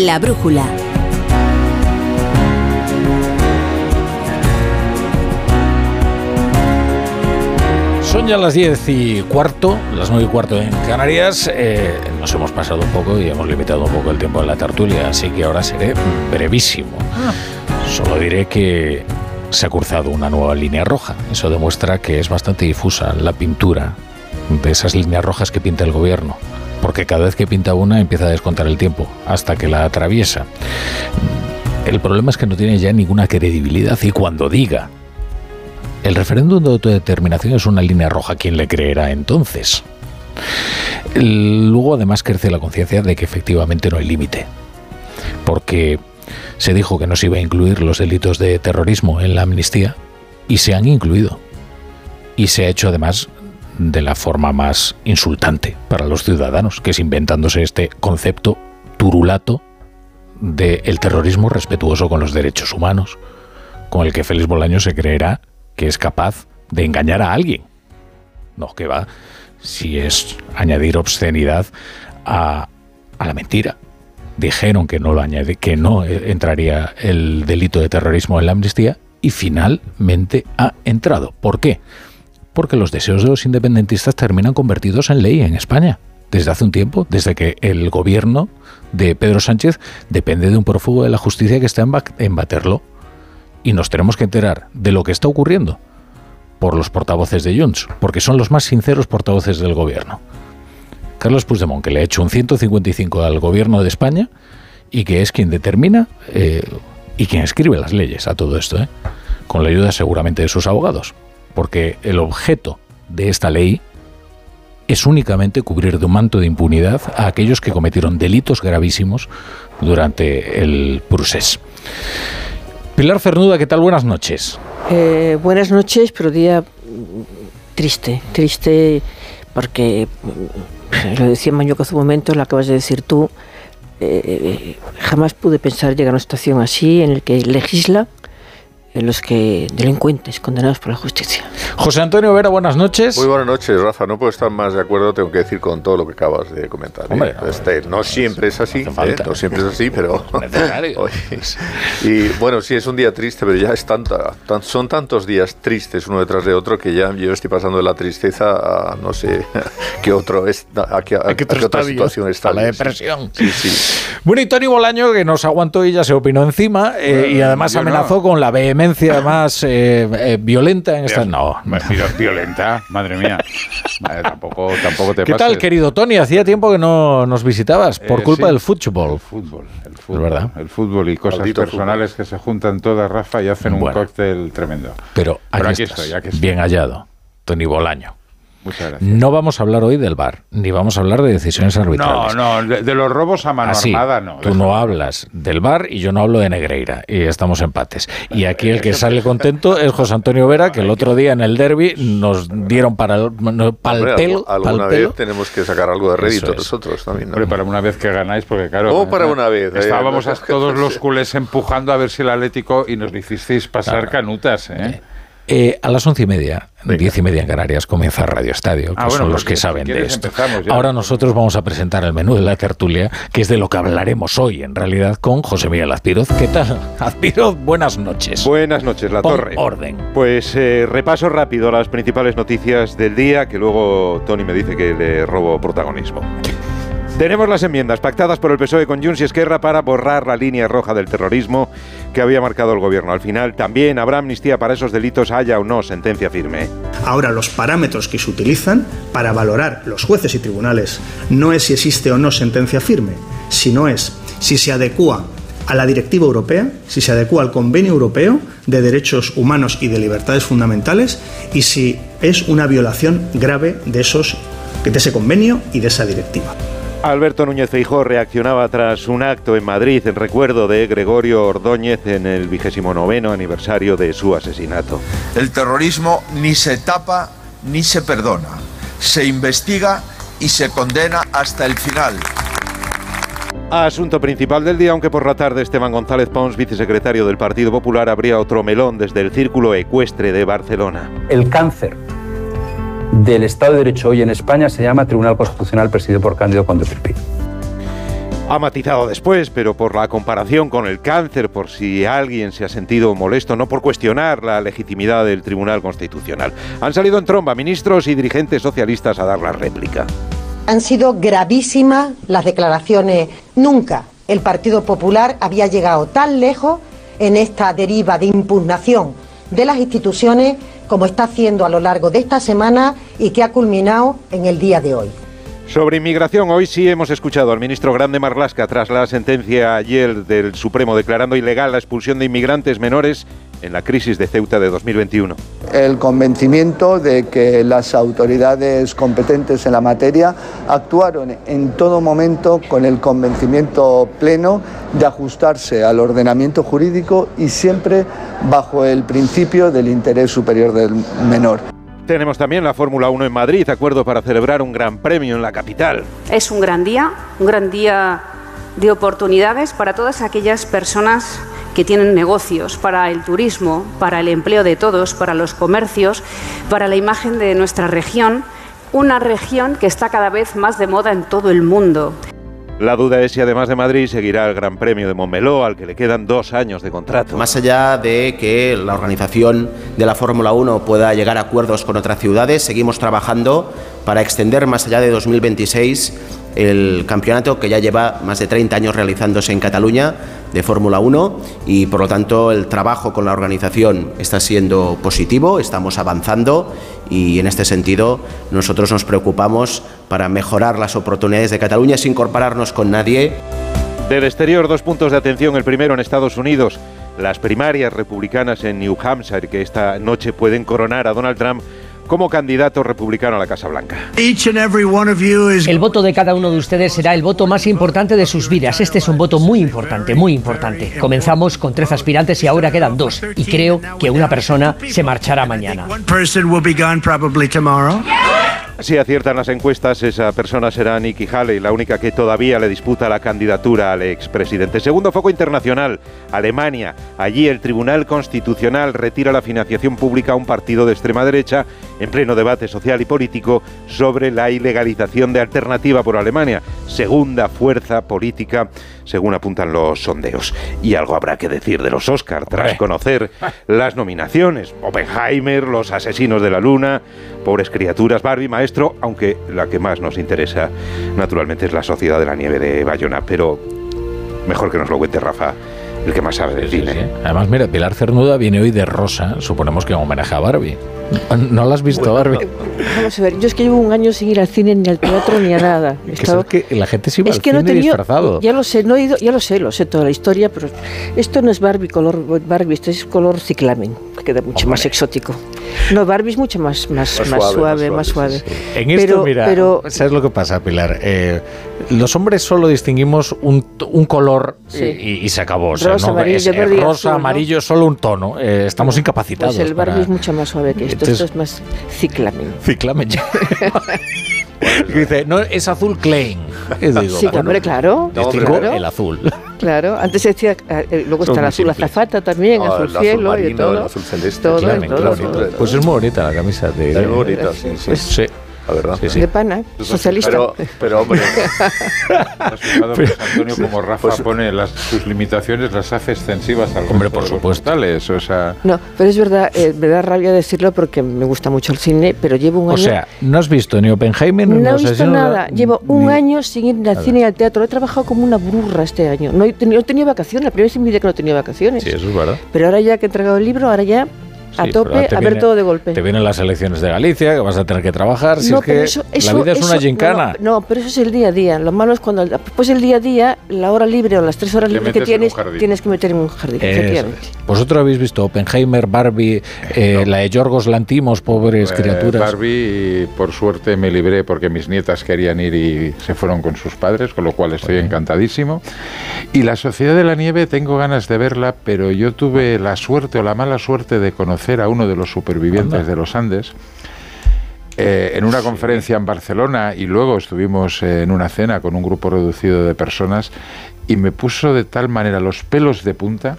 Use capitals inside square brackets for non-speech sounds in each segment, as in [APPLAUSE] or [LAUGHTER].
La brújula. Son ya las 10 y cuarto, las 9 y cuarto en Canarias. Eh, nos hemos pasado un poco y hemos limitado un poco el tiempo de la tertulia, así que ahora seré brevísimo. Solo diré que se ha cruzado una nueva línea roja. Eso demuestra que es bastante difusa la pintura de esas líneas rojas que pinta el gobierno. Porque cada vez que pinta una empieza a descontar el tiempo, hasta que la atraviesa. El problema es que no tiene ya ninguna credibilidad y cuando diga el referéndum de autodeterminación es una línea roja. ¿Quién le creerá entonces? Luego además crece la conciencia de que efectivamente no hay límite. Porque se dijo que no se iba a incluir los delitos de terrorismo en la amnistía y se han incluido. Y se ha hecho además de la forma más insultante para los ciudadanos, que es inventándose este concepto turulato del terrorismo respetuoso con los derechos humanos, con el que Félix Bolaño se creerá que es capaz de engañar a alguien. No, que va, si es añadir obscenidad a, a la mentira. Dijeron que no lo añade, que no entraría el delito de terrorismo en la amnistía y finalmente ha entrado. ¿Por qué? Porque los deseos de los independentistas terminan convertidos en ley en España. Desde hace un tiempo, desde que el gobierno de Pedro Sánchez depende de un prófugo de la justicia que está en baterlo y nos tenemos que enterar de lo que está ocurriendo por los portavoces de Junts, porque son los más sinceros portavoces del gobierno. Carlos Puigdemont, que le ha hecho un 155 al gobierno de España y que es quien determina eh, y quien escribe las leyes a todo esto, ¿eh? con la ayuda seguramente de sus abogados, porque el objeto de esta ley es únicamente cubrir de un manto de impunidad a aquellos que cometieron delitos gravísimos durante el procés. Pilar Cernuda, ¿qué tal? Buenas noches. Eh, buenas noches, pero día triste, triste porque, lo decía Mañoco hace un momento, lo acabas de decir tú, eh, jamás pude pensar llegar a una situación así en el que legisla en los que delincuentes condenados por la justicia. José Antonio Vera, buenas noches. Muy buenas noches, Rafa. No puedo estar más de acuerdo, tengo que decir, con todo lo que acabas de comentar. ¿eh? Hombre, este, no, siempre es así, ¿eh? no siempre es así, pero... [LAUGHS] Necesario. [LAUGHS] y bueno, sí, es un día triste, pero ya es tanta, son tantos días tristes uno detrás de otro que ya yo estoy pasando de la tristeza a no sé [LAUGHS] qué otro es, a, qué, otra situación está. A la depresión. Sí, sí. Bueno, y Tony Bolaño, que nos aguantó y ya se opinó encima, eh, y además amenazó con la BM más eh, eh, violenta en esta. No, violenta, madre mía. tampoco, tampoco te ¿Qué tal, querido Tony? Hacía tiempo que no nos visitabas por Eh, culpa sí. del fútbol. El fútbol, el fútbol, verdad. el fútbol y cosas Maldito personales que se juntan todas, Rafa, y hacen un cóctel tremendo. Pero aquí, Pero aquí estás, estoy, aquí estoy. bien hallado, Tony Bolaño. Muchas gracias. No vamos a hablar hoy del bar, ni vamos a hablar de decisiones No, arbitrales. no, de, de los robos a mano Así, armada no. tú no hablas del bar y yo no hablo de Negreira y estamos empates. Y aquí el que [LAUGHS] sale contento es José Antonio Vera, que el otro día en el derby nos dieron para el, no, pa'l Hombre, pelo, algu- pa'l alguna pelo. vez tenemos que sacar algo de rédito es. nosotros también. ¿no? Hombre, para una vez que ganáis, porque claro. Oh, para una vez, eh. Estábamos a todos los [LAUGHS] culés empujando a ver si el Atlético y nos hicisteis pasar Claro. canutas, ¿eh? Eh, a las once y media, Venga. diez y media en Canarias, comienza Radio Estadio, que Ah, bueno, son los pues que si saben de esto. Ahora nosotros vamos a presentar el menú de la tertulia, que es de lo que hablaremos hoy, en realidad, con José Miguel Azpiroz. ¿Qué tal? [LAUGHS] Azpiroz, buenas noches. Buenas noches, La Pon Torre. orden. Pues eh, repaso rápido las principales noticias del día, que luego Tony me dice que le robo protagonismo. Tenemos las enmiendas pactadas por el PSOE con Junts y Esquerra para borrar la línea roja del terrorismo que había marcado el gobierno. Al final también habrá amnistía para esos delitos, haya o no sentencia firme. Ahora, los parámetros que se utilizan para valorar los jueces y tribunales no es si existe o no sentencia firme, sino es si se adecúa a la directiva europea, si se adecúa al convenio europeo de derechos humanos y de libertades fundamentales y si es una violación grave de, esos, de ese convenio y de esa directiva. Alberto Núñez Feijóo reaccionaba tras un acto en Madrid en recuerdo de Gregorio Ordóñez en el vigésimo noveno aniversario de su asesinato. El terrorismo ni se tapa ni se perdona. Se investiga y se condena hasta el final. Asunto principal del día, aunque por la tarde Esteban González Pons, vicesecretario del Partido Popular, abría otro melón desde el Círculo Ecuestre de Barcelona. El cáncer del Estado de Derecho hoy en España se llama Tribunal Constitucional presidido por Cándido Conde Firpi. Ha matizado después, pero por la comparación con el cáncer, por si alguien se ha sentido molesto, no por cuestionar la legitimidad del Tribunal Constitucional. Han salido en tromba ministros y dirigentes socialistas a dar la réplica. Han sido gravísimas las declaraciones. Nunca el Partido Popular había llegado tan lejos en esta deriva de impugnación de las instituciones como está haciendo a lo largo de esta semana y que ha culminado en el día de hoy. Sobre inmigración, hoy sí hemos escuchado al ministro Grande Marlasca tras la sentencia ayer del Supremo declarando ilegal la expulsión de inmigrantes menores en la crisis de Ceuta de 2021. El convencimiento de que las autoridades competentes en la materia actuaron en todo momento con el convencimiento pleno de ajustarse al ordenamiento jurídico y siempre bajo el principio del interés superior del menor. Tenemos también la Fórmula 1 en Madrid, acuerdo para celebrar un gran premio en la capital. Es un gran día, un gran día de oportunidades para todas aquellas personas que tienen negocios, para el turismo, para el empleo de todos, para los comercios, para la imagen de nuestra región, una región que está cada vez más de moda en todo el mundo. La duda es si además de Madrid seguirá el Gran Premio de Montmeló, al que le quedan dos años de contrato. Más allá de que la organización de la Fórmula 1 pueda llegar a acuerdos con otras ciudades, seguimos trabajando para extender más allá de 2026 el campeonato que ya lleva más de 30 años realizándose en Cataluña de Fórmula 1 y por lo tanto el trabajo con la organización está siendo positivo, estamos avanzando y en este sentido nosotros nos preocupamos para mejorar las oportunidades de Cataluña sin incorporarnos con nadie. Del exterior, dos puntos de atención. El primero en Estados Unidos, las primarias republicanas en New Hampshire, que esta noche pueden coronar a Donald Trump como candidato republicano a la Casa Blanca. El voto de cada uno de ustedes será el voto más importante de sus vidas. Este es un voto muy importante, muy importante. Comenzamos con tres aspirantes y ahora quedan dos. Y creo que una persona se marchará mañana. Si aciertan las encuestas, esa persona será Nikki Haley, la única que todavía le disputa la candidatura al expresidente. Segundo foco internacional, Alemania. Allí el Tribunal Constitucional retira la financiación pública a un partido de extrema derecha en pleno debate social y político sobre la ilegalización de Alternativa por Alemania, segunda fuerza política según apuntan los sondeos. Y algo habrá que decir de los Oscar tras conocer las nominaciones. Oppenheimer, Los Asesinos de la Luna, Pobres Criaturas, Barbie, Maestro, aunque la que más nos interesa naturalmente es La Sociedad de la Nieve de Bayona, pero mejor que nos lo cuente Rafa el que más sabe del cine. Además, mira, Pilar Cernuda viene hoy de rosa, suponemos que en homenaje a Barbie. ¿No la has visto, Barbie? Vamos a ver, yo es que llevo un año sin ir al cine, ni al teatro, ni a nada. [LAUGHS] Es que, la gente se iba al cine disfrazado. Ya lo sé, no he ido, ya lo sé, lo sé toda la historia, pero esto no es Barbie color Barbie, esto es color ciclamen, que queda mucho más exótico. No, Barbie es mucho más, más, más, suave, más suave. En esto, mira, pero, ¿sabes lo que pasa, Pilar? Eh, los hombres solo distinguimos un, un color y, se acabó. rosa, amarillo, es, rosa, amarillo, solo un tono. Eh, estamos incapacitados. Pues el Barbie es mucho más suave que esto. esto es más ciclamen. Ciclamen. [LAUGHS] [LAUGHS] [LAUGHS] Dice, no, es azul Klein. sí, hombre, claro. el azul. Claro, antes se decía, eh, luego está el azul azafata también, ah, azul cielo y todo. El azul celeste. Todo, todo, Pues es muy bonita la camisa de... Es muy bonita, sí. sí. sí la verdad. Sí, sí. De pana, socialista. Pero, pero hombre. [LAUGHS] ¿Has fijado, pues, Antonio, como Rafa pues, pone las, sus limitaciones, las hace extensivas al Hombre, por supuesto. o sea... No, pero es verdad, eh, me da rabia decirlo porque me gusta mucho el cine, pero llevo un año... O sea, ¿no has visto ni Oppenheimer ni No he visto nada. Llevo un año sin ir al cine y al teatro. He trabajado como una burra este año. No he tenido, he vacaciones. La primera vez en mi vida que no tenía vacaciones. Sí, eso es verdad. Pero ahora ya que he entregado el libro, ahora ya a tope, a ver todo de golpe. Te vienen las elecciones de Galicia, que vas a tener que trabajar. Si es que la vida es una gincana. No, pero eso es el día a día. Lo malo es cuando después del día a día, la hora libre o las tres horas libres que tienes, tienes que meter en un jardín. Vosotros habéis visto Oppenheimer, Barbie, eh, la de Yorgos Lantimos, pobres eh, criaturas. Barbie, por suerte me libré porque mis nietas querían ir y se fueron con sus padres, con lo cual estoy encantadísimo. Y la Sociedad de la Nieve tengo ganas de verla, pero yo tuve la suerte o la mala suerte de conocer a uno de los supervivientes de los Andes. Eh, en una conferencia en Barcelona y luego estuvimos eh, en una cena con un grupo reducido de personas y me puso de tal manera los pelos de punta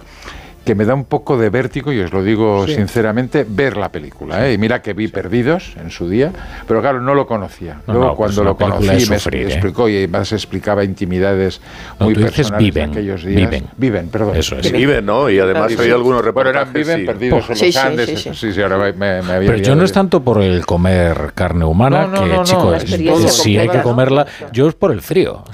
que me da un poco de vértigo, y os lo digo sinceramente, ver la película. ¿eh? Y mira que vi Perdidos en su día, pero claro, no lo conocía. Luego, pues cuando lo conocí, me ¿eh? explicó y además explicaba intimidades muy personales viven, aquellos días. Viven. Viven, perdón. Eso es. Viven, ¿no? Y además hay algunos reportajes. Bueno, eran Viven, Perdidos en los Andes. Sí, sí, ahora me, me había Pero yo no es tanto por el comer carne humana, que, chico, si hay que comerla, yo es por el frío.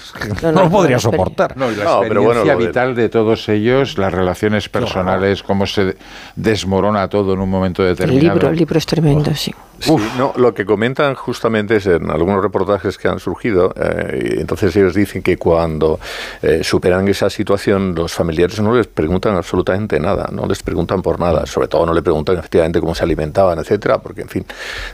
No, lo podría soportar. No, la experiencia vital de todos ellos, las relaciones personales, cómo se desmorona todo en un momento determinado. El libro, el libro es tremendo, sí. Sí, no, lo que comentan justamente es en algunos reportajes que han surgido, eh, entonces ellos dicen que cuando eh, superan esa situación, los familiares no les preguntan absolutamente nada, no les preguntan por nada, sobre todo no le preguntan efectivamente cómo se alimentaban, etcétera, porque en fin,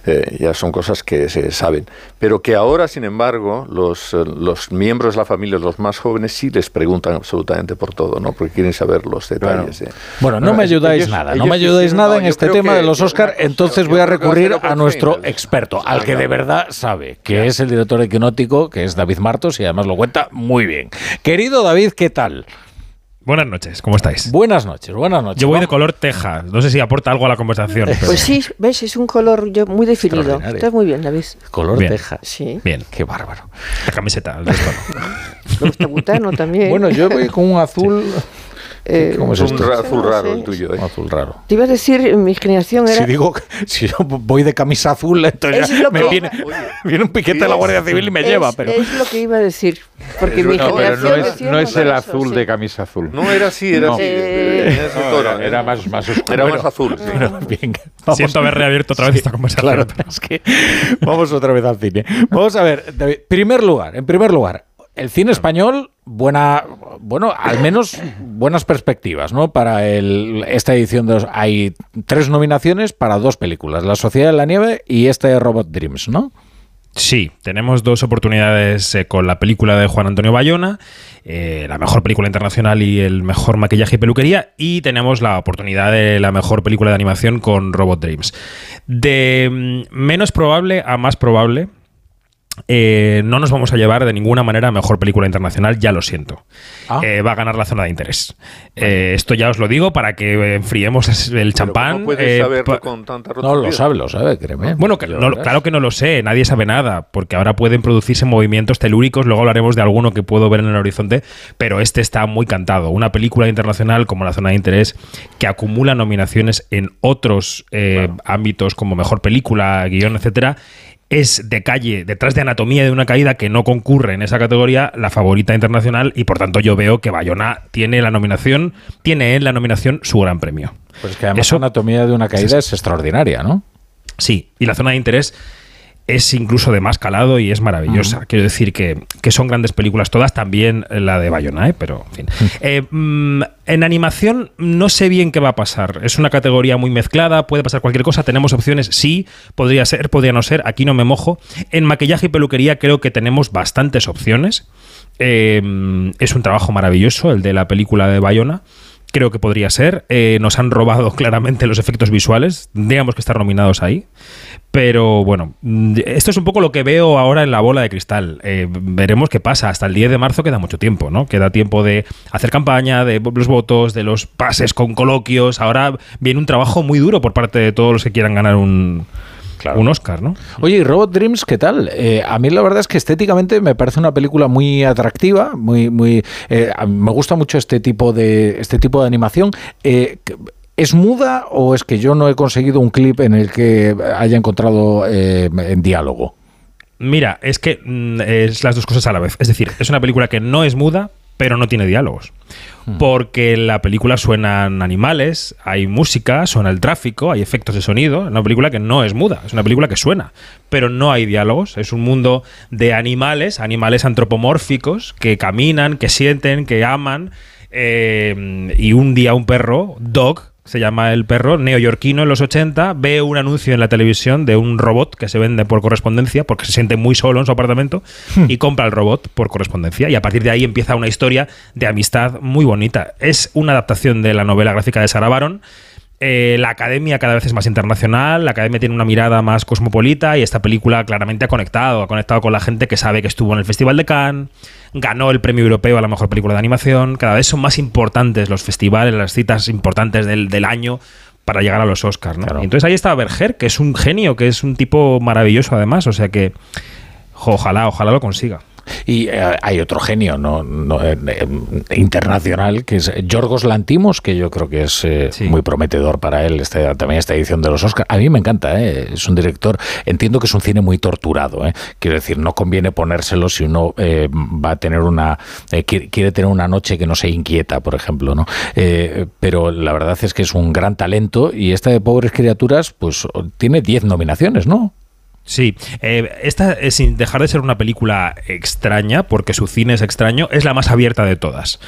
eh, ya son cosas que se saben. Pero que ahora, sin embargo, los, los miembros de la familia, los más jóvenes, sí les preguntan absolutamente por todo, ¿no? Porque quieren saber los detalles. Bueno, no, me ayudáis nada, no me ayudáis nada en este tema de los Oscar, entonces voy a recurrir a nuestro experto, al que de verdad sabe, que es el director equinótico, que es David Martos, y además lo cuenta muy bien. Querido David, ¿qué tal? Buenas noches, ¿cómo estáis? Buenas noches, buenas noches. Yo voy de color teja, no sé si aporta algo a la conversación. [LAUGHS] Pues sí, ves, es un color muy definido. Estás muy bien, David. Color teja. Sí. Bien. Qué bárbaro. La camiseta, el está [LAUGHS] butano también. Bueno, yo voy con un azul... Eh, ¿Cómo es un azul raro el tuyo. ¿eh? azul raro. Te iba a decir, mi generación era. Si digo, si yo voy de camisa azul, entonces me viene, viene, un piquete de la Guardia Civil y me lleva. Pero... Es lo que iba a decir. Porque mi no, generación. no es, el azul de camisa azul. No era así, era así. Eh, era, más, más oscuro. Era más azul. bien, [LAUGHS] Siento haber reabierto otra vez esta conversación. Claro, es que vamos otra vez al cine. Vamos a ver, David, primer lugar, en primer lugar, el cine español, buena, bueno, al menos buenas perspectivas, ¿no? Para el, esta edición de, hay tres nominaciones para dos películas, La Sociedad de la Nieve y este Robot Dreams, ¿no? Sí, tenemos dos oportunidades eh, con la película de Juan Antonio Bayona, eh, la mejor película internacional y el mejor maquillaje y peluquería, y tenemos la oportunidad de la mejor película de animación con Robot Dreams. De mm, menos probable a más probable, eh, no nos vamos a llevar de ninguna manera a mejor película internacional, ya lo siento. Ah. Eh, va a ganar la zona de interés. Eh, esto ya os lo digo para que enfriemos el champán. No puedes saberlo con tanta No, lo sabe, lo sabe, créeme. Bueno, claro que no lo sé, nadie sabe nada, porque ahora pueden producirse movimientos telúricos, luego hablaremos de alguno que puedo ver en el horizonte, pero este está muy cantado. Una película internacional como la zona de interés que acumula nominaciones en otros ámbitos como mejor película, guion, etcétera es de calle, detrás de Anatomía de una caída que no concurre en esa categoría, la favorita internacional y por tanto yo veo que Bayona tiene la nominación, tiene en la nominación su gran premio. Pues que además Anatomía de una caída es extraordinaria, ¿no? Sí, y la zona de interés es incluso de más calado y es maravillosa. Quiero decir que, son grandes películas todas, también la de Bayona, ¿eh? pero en fin. Eh, mm, en animación no sé bien qué va a pasar. Es una categoría muy mezclada, puede pasar cualquier cosa. Tenemos opciones, sí, podría ser, podría no ser. Aquí no me mojo. En maquillaje y peluquería creo que tenemos bastantes opciones. Eh, es un trabajo maravilloso el de la película de Bayona creo que podría ser. nos han robado [LAUGHS] claramente los efectos visuales. Tendríamos que estar nominados ahí. Pero bueno, mm, esto es un poco lo que veo ahora en la bola de cristal. Eh, veremos qué pasa. Hasta el 10 de marzo queda mucho tiempo, ¿no? Queda tiempo de hacer campaña, de los votos, de los pases con coloquios. Ahora viene un trabajo muy duro por parte de todos los que quieran ganar un, un Oscar, ¿no? Oye, ¿y Robot Dreams qué tal? Eh, a mí la verdad es que estéticamente me parece una película muy atractiva, muy, muy, eh, me gusta mucho este tipo de, este tipo de animación. ¿Es muda o es que yo no he conseguido un clip en el que haya encontrado eh, en diálogo? Mira, es que mm, es las dos cosas a la vez. Es decir, es una película que no es muda, pero no tiene diálogos. Hmm. Porque en la película suenan animales, hay música, suena el tráfico, hay efectos de sonido. Es una película que no es muda, es una película que suena, pero no hay diálogos. Es un mundo de animales, animales antropomórficos que caminan, que sienten, que aman. Eh, y un día un perro, Dog, se llama el perro, neoyorquino en los 80, ve un anuncio en la televisión de un robot que se vende por correspondencia porque se siente muy solo en su apartamento hmm. y compra el robot por correspondencia y a partir de ahí empieza una historia de amistad muy bonita. Es una adaptación de la novela gráfica de Sarah Baron Eh, la academia cada vez es más internacional, la academia tiene una mirada más cosmopolita y esta película claramente ha conectado, ha conectado con la gente que sabe que estuvo en el Festival de Cannes, ganó el premio europeo a la mejor película de animación, cada vez son más importantes los festivales, las citas importantes del, del año para llegar a los Oscars. ¿no? Y entonces ahí está Berger, que es un genio, que es un tipo maravilloso además, o sea que ojalá, ojalá lo consiga. Y eh, hay otro genio no, eh, eh, internacional que es Yorgos Lantimos, que yo creo que es muy prometedor para él este, también esta edición de los Oscars. A mí me encanta, es un director, entiendo que es un cine muy torturado, quiero decir, no conviene ponérselo si uno va a tener una, quiere, tener una noche que no se inquieta, por ejemplo, ¿no? pero la verdad es que es un gran talento y esta de Pobres Criaturas, pues tiene 10 nominaciones, ¿no? Sí, eh, esta, es, sin dejar de ser una película extraña, porque su cine es extraño, es la más abierta de todas.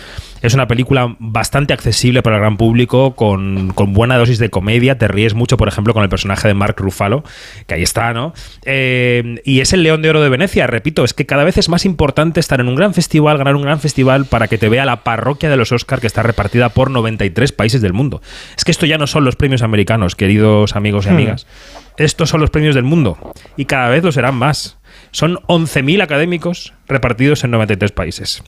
Es una película bastante accesible para el gran público, con, buena dosis de comedia. Te ríes mucho, por ejemplo, con el personaje de Mark Ruffalo, que ahí está, ¿no? Eh, y es el León de Oro de Venecia, repito, es que cada vez es más importante estar en un gran festival, ganar un gran festival, para que te vea la parroquia de los Oscars que está repartida por 93 países del mundo. Es que esto ya no son los premios americanos, queridos amigos y hmm. amigas estos son los premios del mundo y cada vez lo serán más. Son 11.000 académicos repartidos en 93 países.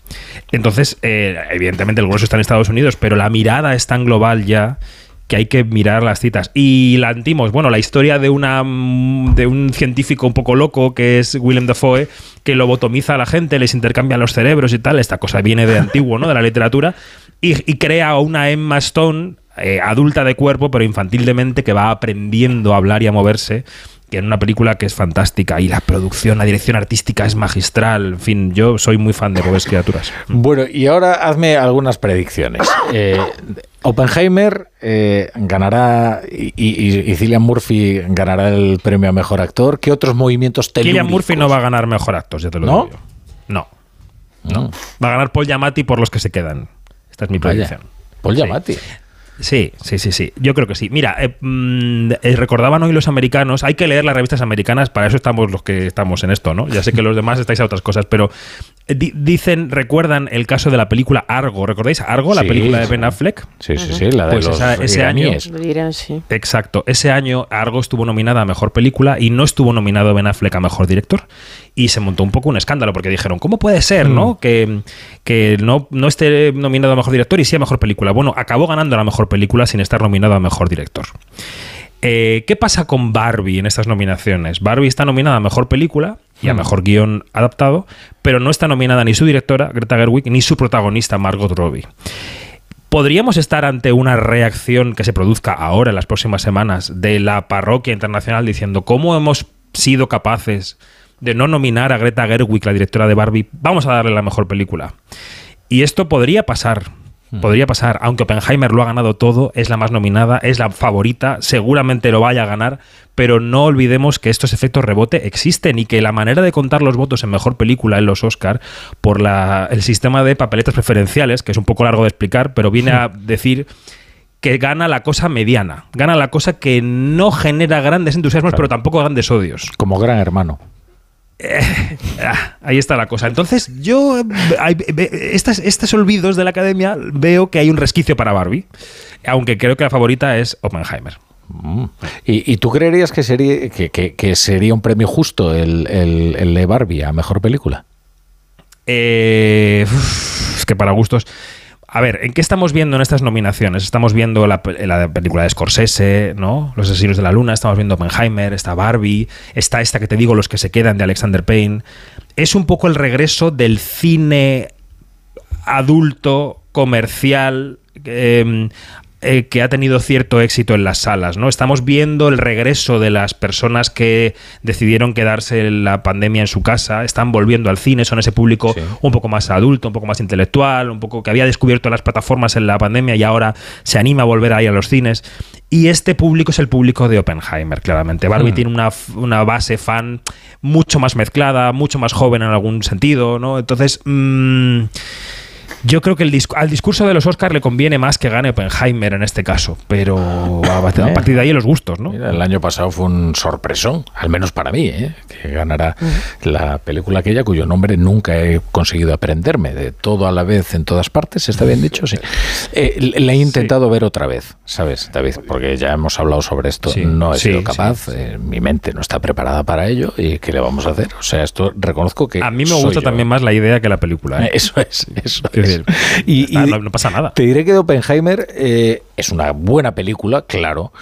Entonces, eh, evidentemente el grueso está en Estados Unidos, pero la mirada es tan global ya que hay que mirar las citas. Y la antimos, bueno, la historia de, una, de un científico un poco loco que es Willem Dafoe, que lobotomiza a la gente, les intercambia los cerebros y tal. Esta cosa viene de antiguo, ¿no? De la literatura. Y, crea una Emma Stone eh, adulta de cuerpo, pero infantil de mente, que va aprendiendo a hablar y a moverse que en una película que es fantástica y la producción, la dirección artística es magistral. En fin, yo soy muy fan de Pobres Criaturas. Bueno, y ahora hazme algunas predicciones. [LAUGHS] Eh, Oppenheimer eh, ganará y, y, Cillian Murphy ganará el premio a mejor actor. ¿Qué otros movimientos telúricos? Cillian Murphy no va a ganar mejor actor, ya te lo digo. No. no. Va a ganar Paul Giamatti por los que se quedan. Esta es mi predicción. Paul Giamatti. Sí, sí, sí, sí. Yo creo que sí. Mira, eh, mm, eh, recordaban hoy los americanos, hay que leer las revistas americanas, para eso estamos los que estamos en esto, ¿no? Ya sé que los demás estáis a otras cosas, pero eh, dicen, recuerdan el caso de la película Argo, ¿recordáis? Argo, la película de Ben Affleck. Sí, sí, sí, la de pues los ese año, Exacto, ese año Argo estuvo nominada a mejor película y no estuvo nominado Ben Affleck a mejor director y se montó un poco un escándalo porque dijeron, ¿cómo puede ser, no? Mm. Que, que no, no esté nominado a mejor director y sí a mejor película. Bueno, acabó ganando la mejor película sin estar nominado a mejor director. Eh, ¿Qué pasa con Barbie en estas nominaciones? Barbie está nominada a mejor película y a mm. mejor guion adaptado, pero no está nominada ni su directora, Greta Gerwig, ni su protagonista, Margot Robbie. ¿Podríamos estar ante una reacción que se produzca ahora, en las próximas semanas, de la parroquia internacional diciendo cómo hemos sido capaces de no nominar a Greta Gerwig, la directora de Barbie, vamos a darle la mejor película. Y esto podría pasar, hmm. Podría pasar, aunque Oppenheimer lo ha ganado todo, es la más nominada, es la favorita, seguramente lo vaya a ganar, pero no olvidemos que estos efectos rebote existen y que la manera de contar los votos en mejor película en los Oscar por el sistema de papeletas preferenciales, que es un poco largo de explicar, pero viene a hmm. [LAUGHS] decir que gana la cosa mediana, gana la cosa que no genera grandes entusiasmos, pero tampoco grandes odios. Como gran hermano. Eh, ah, ahí está la cosa. Entonces, yo, estos olvidos de la academia, veo que hay un resquicio para Barbie, aunque creo que la favorita es Oppenheimer. Mm. ¿Y, tú creerías que sería, que, sería un premio justo el, el, de Barbie a mejor película? Eh, es que para gustos. A ver, ¿en qué estamos viendo en estas nominaciones? Estamos viendo la, película de Scorsese, ¿no? Los asesinos de la luna, estamos viendo Oppenheimer, está Barbie, está esta que te digo, Los que se quedan de Alexander Payne. Es un poco el regreso del cine adulto, comercial, eh, eh, que ha tenido cierto éxito en las salas, ¿no? Estamos viendo el regreso de las personas que decidieron quedarse la pandemia en su casa, están volviendo al cine, son ese público un poco más adulto, un poco más intelectual, un poco que había descubierto las plataformas en la pandemia y ahora se anima a volver ahí a los cines. Y este público es el público de Oppenheimer, claramente. Barbie hmm. tiene una, una, base fan mucho más mezclada, mucho más joven en algún sentido, ¿no? Entonces... Mmm, Yo creo que el al discurso de los Oscars le conviene más que gane Oppenheimer en este caso, pero a, partir de ahí los gustos, ¿no? el año pasado fue un sorpresón, al menos para mí, ¿eh? que ganará la película aquella cuyo nombre nunca he conseguido aprenderme, de todo a la vez en todas partes, ¿está bien dicho? Sí. Eh, la he intentado ver otra vez, ¿sabes, David? Porque ya hemos hablado sobre esto, no he sido capaz, eh, mi mente no está preparada para ello y ¿qué le vamos a hacer? O sea, esto reconozco que... A mí me gusta también más la idea que la película. ¿eh? Eso es, eso es. [LAUGHS] y, no, pasa nada. Te diré que Oppenheimer es una buena película, claro,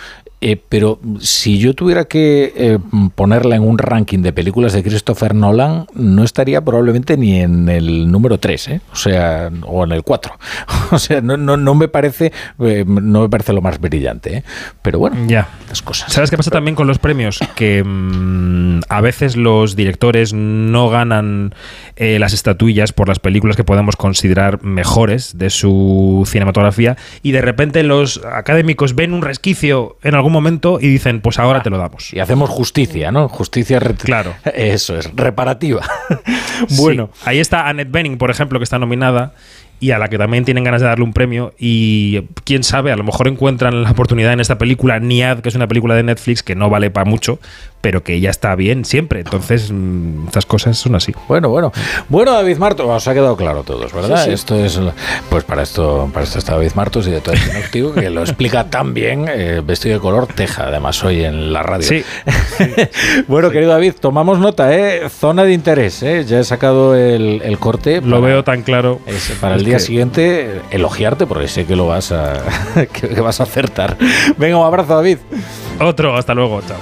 eh, pero si yo tuviera que eh, ponerla en un ranking de películas de Christopher Nolan, no estaría probablemente ni en el número 3, ¿eh? o sea, o en el 4. [LAUGHS] o sea, no, no, no me parece no me parece lo más brillante, pero bueno, ya. las cosas. ¿Sabes qué pasa también con los premios? Que mm, a veces los directores no ganan las estatuillas por las películas que podemos considerar mejores de su cinematografía y de repente los académicos ven un resquicio en algún momento y dicen, pues ahora te lo damos. Y hacemos justicia, ¿no? Justicia. Claro. [LAUGHS] Eso es, reparativa. [LAUGHS] bueno. Ahí está Annette Bening, por ejemplo, que está nominada y a la que también tienen ganas de darle un premio y quién sabe, a lo mejor encuentran la oportunidad en esta película Niad, que es una película de Netflix que no vale para mucho, pero que ya está bien siempre. Entonces, mm, estas cosas son así. Bueno, bueno. Bueno, David Martos, os ha quedado claro todos, ¿verdad? Esto es pues para esto para esto está David Martos y de todo el que lo explica [LAUGHS] tan bien, eh, vestido de color teja, además hoy en la radio. Sí. [LAUGHS] bueno, querido David, tomamos nota, ¿eh? Zona de interés, ¿eh? Ya he sacado el, corte. Lo veo tan claro. para el día siguiente elogiarte porque sé que lo vas a [LAUGHS] que vas a acertar. Venga, un abrazo, David. Otro, hasta luego, chao.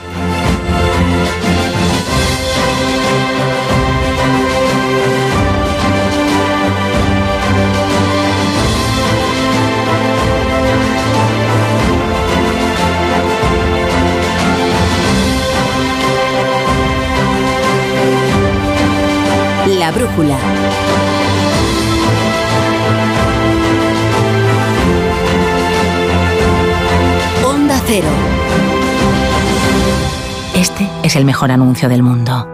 Brújula. Onda Cero. Este es el mejor anuncio del mundo.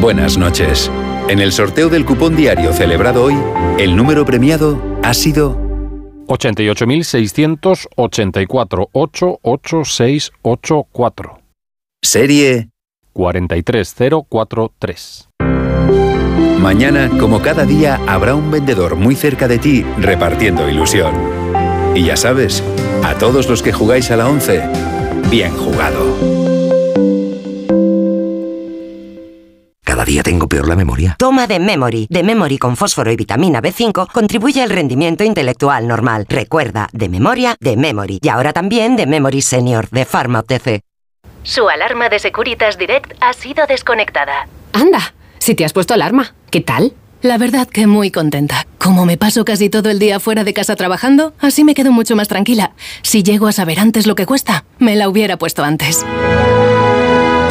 Buenas noches. En el sorteo del cupón diario celebrado hoy, el número premiado ha sido 88.684-88684. Serie 43043. Mañana, como cada día, habrá un vendedor muy cerca de ti repartiendo ilusión. Y ya sabes, a todos los que jugáis a la 11, bien jugado. Cada día tengo peor la memoria. Toma de Memory. De Memory con fósforo y vitamina B5 contribuye al rendimiento intelectual normal. Recuerda, de memoria, de Memory. Y ahora también de Memory Senior, de Pharma OTC. Su alarma de Securitas Direct ha sido desconectada. Anda, si te has puesto alarma, ¿qué tal? La verdad que muy contenta. Como me paso casi todo el día fuera de casa trabajando, así me quedo mucho más tranquila. Si llego a saber antes lo que cuesta, me la hubiera puesto antes.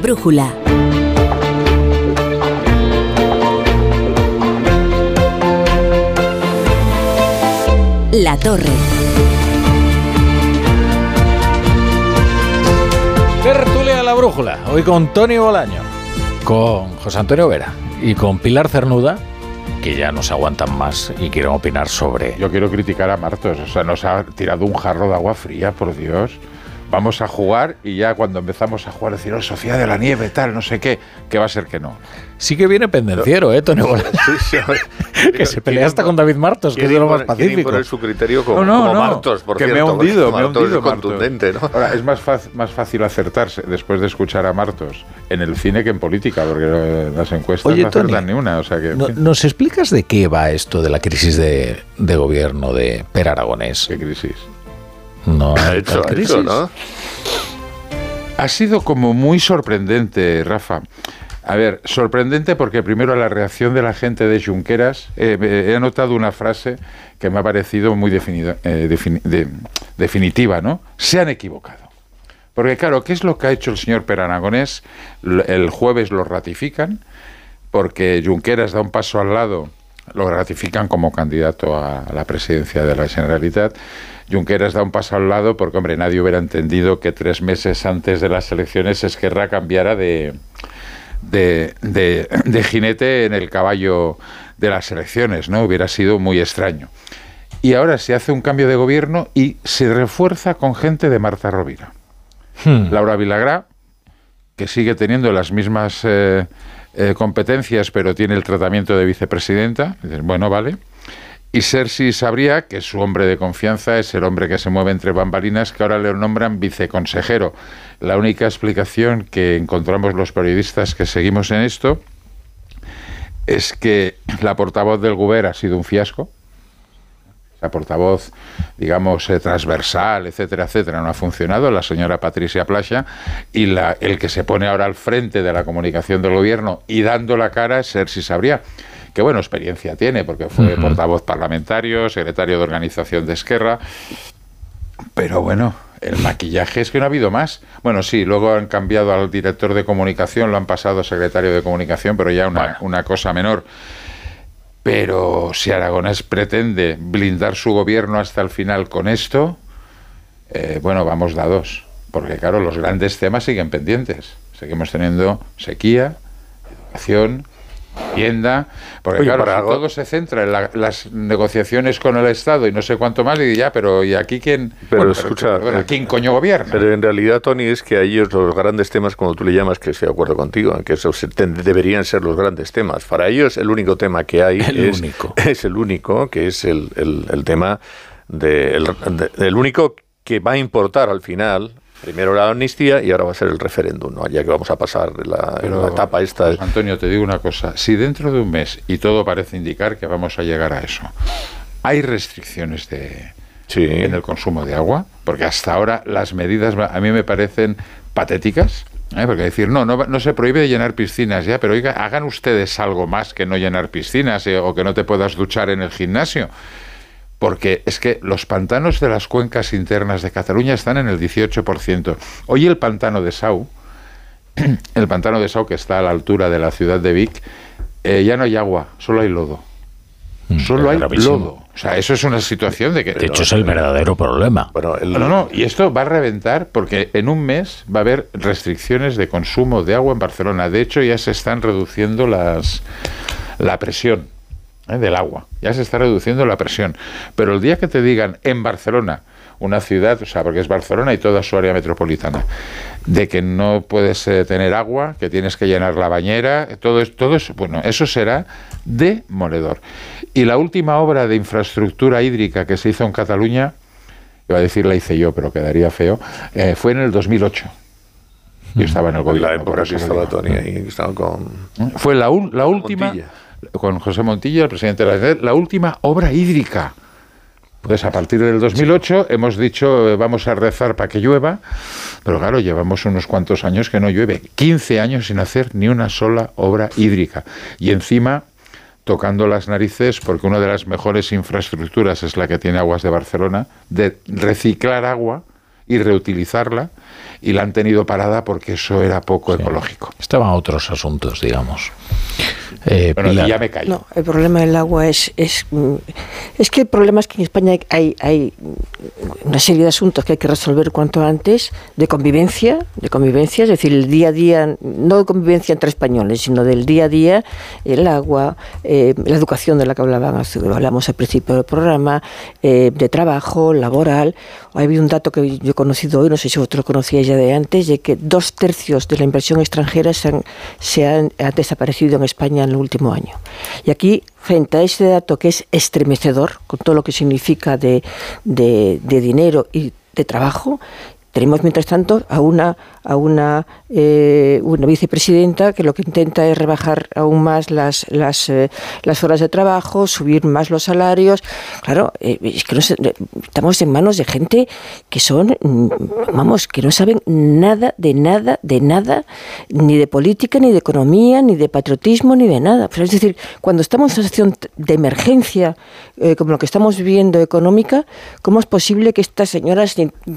Brújula. La Torre. Tertulia la brújula, hoy con Tony Bolaño. con José Antonio Vera y con Pilar Cernuda, que ya no se aguantan más y quieren opinar sobre... Yo quiero criticar a Martos, o sea, nos ha tirado un jarro de agua fría, por Dios vamos a jugar y ya cuando empezamos a jugar decir, oh, Sofía de la Nieve, tal, no sé qué, que va a ser que no. Sí que viene pendenciero, ¿eh, Tony [LAUGHS] [LAUGHS] que se pelea hasta con David Martos, que es de lo más pacífico. poner su criterio como, no, no, Martos, que me ha hundido, me ha hundido contundente, ¿no? Ahora, es más, más fácil acertarse después de escuchar a Martos en el cine que en política, porque las encuestas no acertan ni una. O sea que, ¿Nos explicas de qué va esto de la crisis de, de gobierno de Per Aragonés? ¿Qué crisis? No ha hecho, eso, ¿no? Ha sido como muy sorprendente, Rafa. A ver, sorprendente porque primero la reacción de la gente de Junqueras, eh, he anotado una frase que me ha parecido muy eh, definitiva, ¿no? Se han equivocado. Porque claro, ¿qué es lo que ha hecho el señor Peranagonés? El jueves lo ratifican, porque Junqueras da un paso al lado, lo ratifican como candidato a la presidencia de la Generalitat Junqueras da un paso al lado porque, hombre, nadie hubiera entendido que tres meses antes de las elecciones Esquerra cambiara de, de, de, jinete en el caballo de las elecciones, ¿no? Hubiera sido muy extraño. Y ahora se hace un cambio de gobierno y se refuerza con gente de Marta Rovira. Hmm. Laura Vilagrá, que sigue teniendo las mismas eh, eh, competencias, pero tiene el tratamiento de vicepresidenta. Bueno, vale. Y Sergi Sabría, que su hombre de confianza, es el hombre que se mueve entre bambalinas, que ahora le nombran viceconsejero. La única explicación que encontramos los periodistas que seguimos en esto es que la portavoz del Guber ha sido un fiasco. La portavoz, digamos, eh, transversal, etcétera, etcétera, no ha funcionado, la señora Patricia Plasha, y la, el que se pone ahora al frente de la comunicación del gobierno y dando la cara es Sergi Sabría que bueno, experiencia tiene, porque fue portavoz parlamentario, secretario de organización de Esquerra, pero bueno, el maquillaje es que no ha habido más. Bueno, sí, luego han cambiado al director de comunicación, lo han pasado a secretario de comunicación, pero ya una, cosa menor. Pero si Aragonés pretende blindar su gobierno hasta el final con esto, eh, bueno, vamos dados. Porque claro, los grandes temas siguen pendientes. Seguimos teniendo sequía, educación, vivienda, porque claro, todo se centra en las negociaciones con el Estado y no sé cuánto más, y ya, pero ¿y aquí quién? Pero escucha, eh, ¿quién coño gobierna? Pero en realidad, Tony, es que a ellos los grandes temas, como tú le llamas, que estoy de acuerdo contigo, que esos deberían ser los grandes temas. Para ellos el único tema que hay [LAUGHS] es, [LAUGHS] es el único, que es el, el, tema de, el único que va a importar al final Primero la amnistía y ahora va a ser el referéndum, ¿no? ya que vamos a pasar la, etapa esta. Antonio, te digo una cosa, si dentro de un mes, y todo parece indicar que vamos a llegar a eso, hay restricciones de, en el consumo de agua, porque hasta ahora las medidas a mí me parecen patéticas, ¿eh? porque decir, no, no, no se prohíbe llenar piscinas ya, pero oiga, hagan ustedes algo más que no llenar piscinas eh, o que no te puedas duchar en el gimnasio porque es que los pantanos de las cuencas internas de Cataluña están en el 18%. Hoy el pantano de Sau, [CLEARS THROAT] el pantano de Sau que está a la altura de la ciudad de Vic, eh, ya no hay agua, solo hay lodo. Mm, solo hay lodo. O sea, eso es una situación de que... De hecho, es el verdadero problema. Bueno, No, no, y esto va a reventar porque en un mes va a haber restricciones de consumo de agua en Barcelona. De hecho, ya se están reduciendo las, la presión ¿eh? del agua. Ya se está reduciendo la presión. Pero el día que te digan en Barcelona, una ciudad, o sea, porque es Barcelona y toda su área metropolitana, de que no puedes eh, tener agua, que tienes que llenar la bañera, todo, todo eso, bueno, eso será demoledor. Y la última obra de infraestructura hídrica que se hizo en Cataluña, iba a decir la hice yo, pero quedaría feo, eh, fue en el 2008. Yo estaba en el gobierno. la época que estaba Tony ahí, estaba con... Fue la, la última con José Montilla, el presidente de la Generalitat, la última obra hídrica. Pues a partir del 2008 hemos dicho eh, vamos a rezar para que llueva, pero claro, llevamos unos cuantos años que no llueve, 15 años sin hacer ni una sola obra hídrica. Y encima tocando las narices porque una de las mejores infraestructuras es la que tiene Aguas de Barcelona, de reciclar agua y reutilizarla, y la han tenido parada porque eso era poco ecológico. Estaban otros asuntos, digamos. Eh, ya me callo. No, el problema del agua es, es, mm, es que el problema es que en España hay, hay una serie de asuntos que hay que resolver cuanto antes, de convivencia, de convivencia, es decir, el día a día, no de convivencia entre españoles, sino del día a día, el agua, eh, la educación de la que hablaban, hablamos al principio del programa, eh, de trabajo, laboral. Hay un dato que yo he conocido hoy, no sé si vosotros conocíais ya de antes, de que dos tercios de la inversión extranjera se han, se han, desaparecido en España en el último año. Y aquí frente a ese dato que es estremecedor, con todo lo que significa de, de dinero y de trabajo, tenemos mientras tanto a una a una, eh, una vicepresidenta que lo que intenta es rebajar aún más las, las, eh, las horas de trabajo, subir más los salarios. Claro, eh, es que estamos en manos de gente que son, mm, vamos, que no saben nada de nada, de nada, ni de política, ni de economía, ni de patriotismo, ni de nada. es decir, cuando estamos en una situación de emergencia, como lo que estamos viviendo económica, ¿cómo es posible que esta señora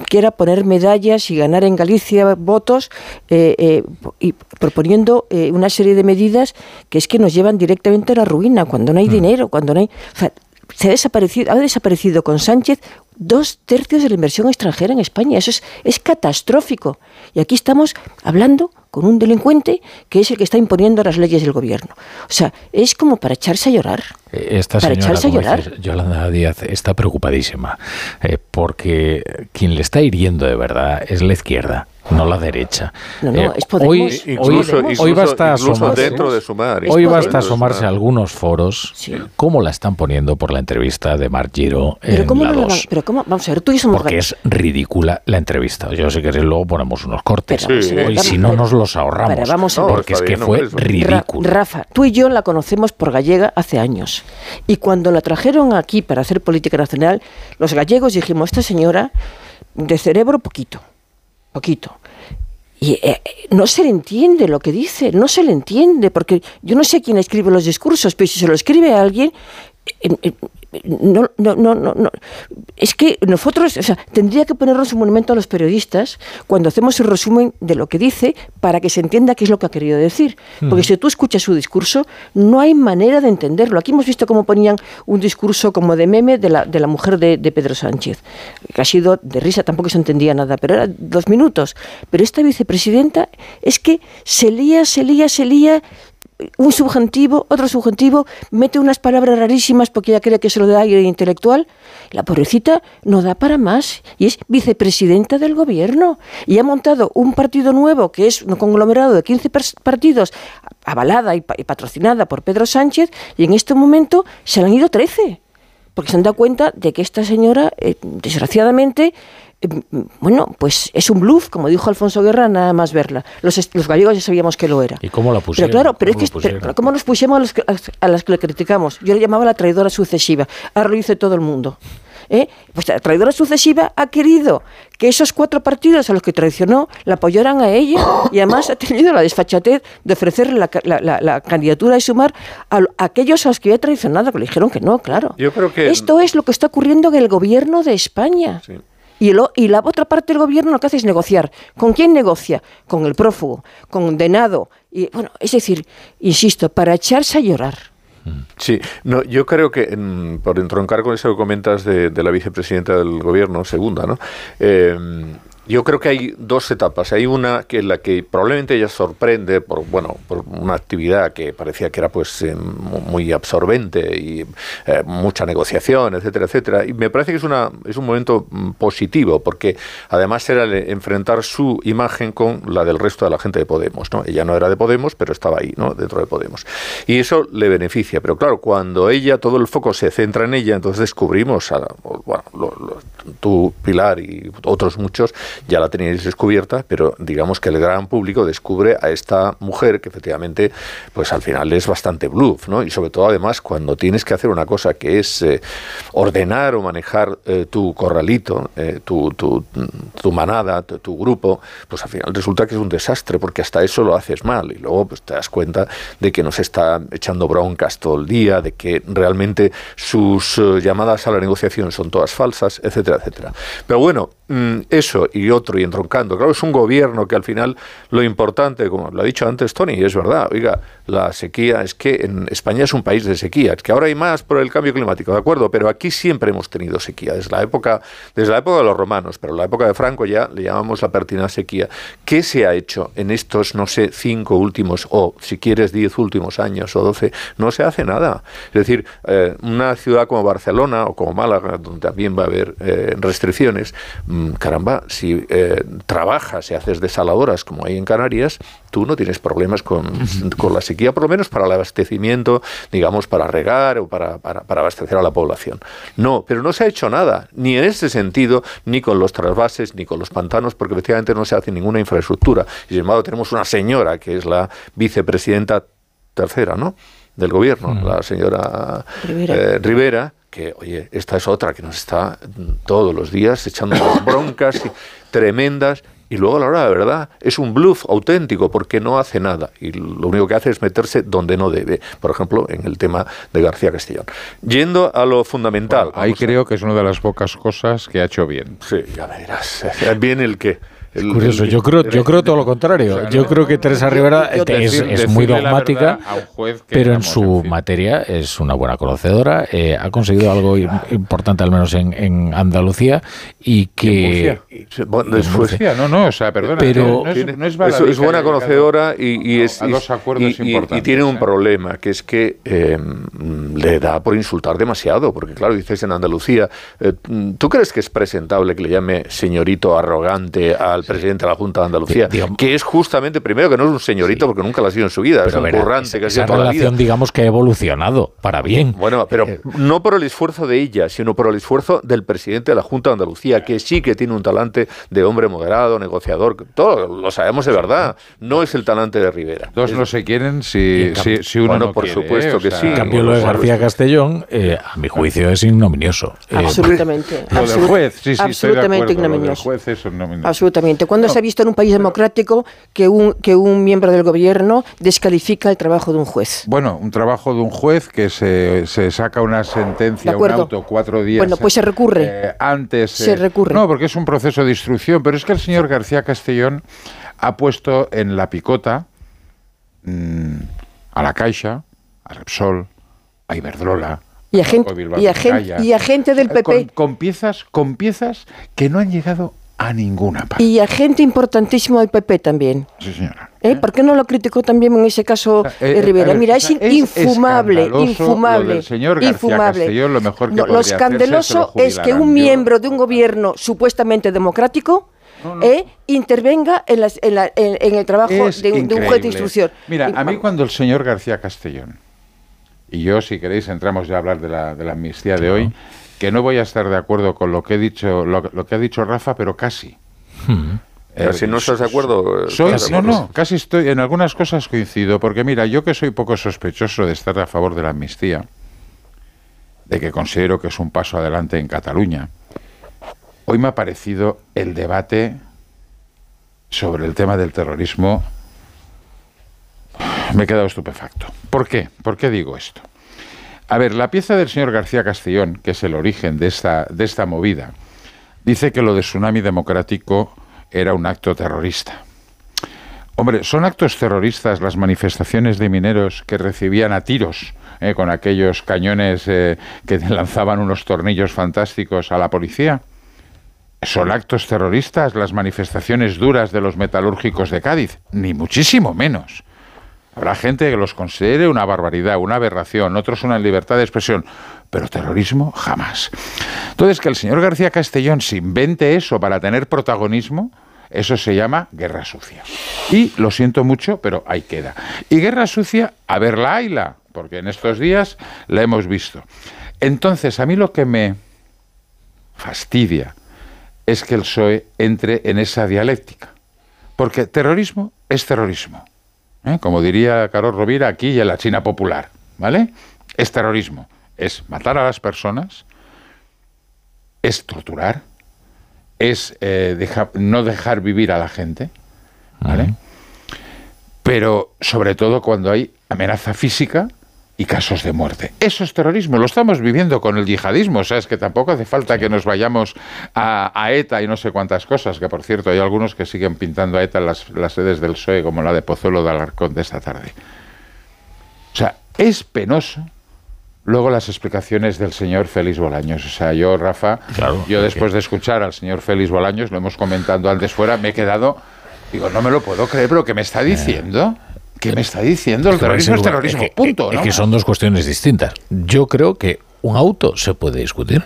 quiera poner medallas y ganar en Galicia votos? Eh, eh, y proponiendo eh, una serie de medidas que es que nos llevan directamente a la ruina, cuando no hay mm. dinero, cuando no hay... se ha desaparecido, ha desaparecido con Sánchez dos tercios de la inversión extranjera en España. Eso es, es catastrófico. Y aquí estamos hablando con un delincuente que es el que está imponiendo las leyes del gobierno. O sea, es como para echarse a llorar. Esta para echarse a llorar. Yolanda Díaz está preocupadísima porque quien le está hiriendo de verdad es la izquierda no la derecha. No, no, eh, es Podemos. Hoy, hoy, basta asomarse, dentro de sumar. Hoy basta asomarse a algunos foros cómo la están poniendo por la entrevista de Mark Giro en cómo la 2. pero cómo, vamos a ver, tú y somos Porque es ridícula la entrevista. Yo sé que luego ponemos unos cortes. y si no nos los ahorramos. vamos a ver. Porque es que fue ridículo. Rafa, tú y yo la conocemos por gallega hace años. Y cuando la trajeron aquí para hacer política nacional, los gallegos dijimos, esta señora de cerebro poquito poquito. Y eh, no se le entiende lo que dice, no se le entiende, porque yo no sé quién escribe los discursos, pero si se lo escribe a alguien, no, no, no, no, Es que nosotros, o sea, tendría que ponernos un monumento a los periodistas cuando hacemos el resumen de lo que dice para que se entienda qué es lo que ha querido decir. Porque si tú escuchas su discurso, no hay manera de entenderlo. Aquí hemos visto cómo ponían un discurso como de meme de la, de la mujer de, de Pedro Sánchez, que ha sido de risa, tampoco se entendía nada, pero era dos minutos. Pero esta vicepresidenta es que se lía, se lía, se lía un subjuntivo, otro subjuntivo, mete unas palabras rarísimas porque ella cree que se lo da aire intelectual. La pobrecita no da para más y es vicepresidenta del gobierno. Y ha montado un partido nuevo que es un conglomerado de 15 partidos, avalada y, patrocinada por Pedro Sánchez, y en este momento se han ido 13. Porque se han dado cuenta de que esta señora, eh, desgraciadamente, bueno, pues es un bluff, como dijo Alfonso Guerra, nada más verla. Los, los gallegos ya sabíamos que lo era. ¿Y cómo la pusieron? Pero claro, pero es que, ¿cómo nos pusimos a, las que le criticamos? Yo le llamaba la traidora sucesiva. Ahora lo dice todo el mundo. ¿Eh? Pues la traidora sucesiva ha querido que esos cuatro partidos a los que traicionó la apoyaran a ella y además ha tenido la desfachatez de ofrecerle la, candidatura de sumar a, aquellos a los que había traicionado, que le dijeron que no, claro. Yo creo que... Esto es lo que está ocurriendo en el gobierno de España. Sí. Y, y la otra parte del gobierno lo que hace es negociar. ¿Con quién negocia? Con el prófugo, condenado. Y, bueno, es decir, insisto, para echarse a llorar. Sí, no, yo creo que por entroncar con eso que comentas de, la vicepresidenta del gobierno, segunda, ¿no? Eh, yo creo que hay dos etapas. Hay una que es la que probablemente ella sorprende por bueno por una actividad que parecía que era pues eh, muy absorbente y eh, mucha negociación, etcétera, etcétera. Y me parece que es una es un momento mm, positivo porque además era enfrentar su imagen con la del resto de la gente de Podemos. ¿no? Ella no era de Podemos, pero estaba ahí, ¿no? dentro de Podemos. Y eso le beneficia. Pero claro, cuando ella todo el foco se centra en ella, entonces descubrimos a, bueno, tú Pilar y otros muchos ya la teníais descubierta, pero digamos que el gran público descubre a esta mujer que efectivamente, pues al final es bastante bluff, ¿no? Y sobre todo además cuando tienes que hacer una cosa que es eh, ordenar o manejar eh, tu corralito, eh, tu, tu, tu, manada, tu, grupo, pues al final resulta que es un desastre porque hasta eso lo haces mal y luego pues te das cuenta de que nos está echando broncas todo el día, de que realmente sus llamadas a la negociación son todas falsas, etcétera, etcétera. Pero bueno, eso y otro y entroncando. Claro, es un gobierno que al final lo importante, como lo ha dicho antes Tony, y es verdad, oiga, la sequía es que en España es un país de sequía, que ahora hay más por el cambio climático, de acuerdo, pero aquí siempre hemos tenido sequía, desde la época, desde la época de los romanos, pero la época de Franco ya le llamamos la pertinaz sequía. ¿Qué se ha hecho en estos, no sé, cinco últimos, o si quieres, diez últimos años o doce? No se hace nada. Es decir, eh, una ciudad como Barcelona o como Málaga, donde también va a haber eh, restricciones, mm, caramba, si eh, trabajas y haces desaladoras como hay en Canarias, tú no tienes problemas con, con, la sequía, por lo menos para el abastecimiento, digamos, para regar o para, para, para, abastecer a la población. No, pero no se ha hecho nada, ni en ese sentido, ni con los trasvases, ni con los pantanos, porque efectivamente no se hace ninguna infraestructura. Y sin embargo tenemos una señora que es la vicepresidenta tercera, ¿no? del gobierno, la señora Rivera. Eh, Rivera. Que, oye, esta es otra que nos está todos los días echando [COUGHS] broncas tremendas y luego a la hora de verdad es un bluff auténtico porque no hace nada y lo único que hace es meterse donde no debe, por ejemplo, en el tema de García Castellón. Yendo a lo fundamental. Bueno, ahí creo que es una de las pocas cosas que ha hecho bien. Sí, ya verás. [LAUGHS] Bien el que es curioso, yo creo, yo creo todo lo contrario. yo creo que Teresa Rivera es, es muy dogmática, pero en su materia es una buena conocedora. Eh, ha conseguido algo importante, al menos en, en Andalucía, y que. Bueno, es no, no, o sea, perdona. Pero no es, no es, es buena conocedora y, y es. Y, y, tiene un problema, que es que eh, le da por insultar demasiado, porque, claro, dices en Andalucía, eh, ¿tú crees que es presentable que le llame señorito arrogante al presidente de la Junta de Andalucía, que es justamente, primero, que no es un señorito porque nunca lo ha sido en su vida, es un currante que ha sido toda la vida. relación, digamos, que ha evolucionado para bien. Bueno, pero eh, no por el esfuerzo de ella, sino por el esfuerzo del presidente de la Junta de Andalucía, que sí que tiene un talante de hombre moderado, negociador, todo lo sabemos de verdad. No es el talante de Rivera. Dos no se quieren si, si, si uno bueno, no por quiere, supuesto ¿eh? que O sea, sí. En cambio, lo de García Castellón, eh, a mi juicio, es ignominioso. Eh, Absolutamente. Lo del absolut- juez, sí, sí, estoy de absolutamente. Lo del ignominioso. juez es ignominioso. Absolutamente. ¿Cuándo No. se ha visto en un país democrático que un, que un miembro del gobierno descalifica el trabajo de un juez? Bueno, un trabajo de un juez que se, se saca una sentencia, un auto cuatro días. Bueno, pues se recurre. eh, antes. Se eh, recurre. No, porque es un proceso de instrucción, pero es que el señor García Castellón ha puesto en la picota mm, a la Caixa, a Repsol, a Iberdrola. Y a gente, a y a gente del PP. Con, con piezas, con piezas que no han llegado a ninguna parte. Y a gente importantísimo del PP también. Sí, señora. ¿Eh? ¿Por qué no lo criticó también en ese caso Eh, eh, eh, Rivera? ver, Mira, es, infumable, infumable. Lo del señor García infumable. Castellón, lo mejor que No, lo es escandaloso lo es que un miembro de un gobierno supuestamente democrático eh, intervenga en, las- en la- en- en el trabajo Es de, un- de un juez de instrucción. Mira, Y- a mí cuando el señor García Castellón, y yo si queréis entramos ya a hablar de la, de la amnistía de hoy, que no voy a estar de acuerdo con lo que he dicho, lo, lo que ha dicho Rafa, pero casi. Pero si no estás de acuerdo, Eh, Soy, no, acuerdo. no, casi estoy, en algunas cosas coincido, porque mira, yo que soy poco sospechoso de estar a favor de la amnistía, de que considero que es un paso adelante en Cataluña, hoy me ha parecido el debate sobre el tema del terrorismo, me he quedado estupefacto. ¿Por qué? ¿Por qué digo esto? A ver, la pieza del señor García Castellón, que es el origen de esta, de esta movida, dice que lo de Tsunami Democrático era un acto terrorista. Hombre, ¿son actos terroristas las manifestaciones de mineros que recibían a tiros eh, con aquellos cañones eh, que [LAUGHS] lanzaban unos tornillos fantásticos a la policía? ¿Son actos terroristas las manifestaciones duras de los metalúrgicos de Cádiz? Ni muchísimo menos. Habrá gente que los considere una barbaridad, una aberración, otros una libertad de expresión, pero terrorismo jamás. Entonces, que el señor García Castellón se invente eso para tener protagonismo, eso se llama guerra sucia. Y lo siento mucho, pero ahí queda. Y guerra sucia, a verla, hayla, porque en estos días la hemos visto. Entonces, a mí lo que me fastidia es que el PSOE entre en esa dialéctica. Porque terrorismo es terrorismo. ¿Eh? Como diría Carlos Rovira aquí y en la China popular. ¿Vale? Es terrorismo. Es matar a las personas, es torturar, es eh, deja- no dejar vivir a la gente. ¿Vale? Pero sobre todo cuando hay amenaza física y casos de muerte. Eso es terrorismo, lo estamos viviendo con el yihadismo, o sea, es que tampoco hace falta que nos vayamos a, ETA y no sé cuántas cosas, que por cierto hay algunos que siguen pintando a ETA en las, las sedes del PSOE, como la de Pozuelo de Alarcón de esta tarde. O sea, es penoso Luego las explicaciones del señor Félix Bolaños. O sea, yo, Rafa, yo después de escuchar al señor Félix Bolaños, lo hemos comentado antes fuera, me he quedado, digo, no me lo puedo creer, pero ¿qué me está diciendo? ¿Qué me está diciendo? El terrorismo es terrorismo, punto. Es que son dos cuestiones distintas. Yo creo que un auto se puede discutir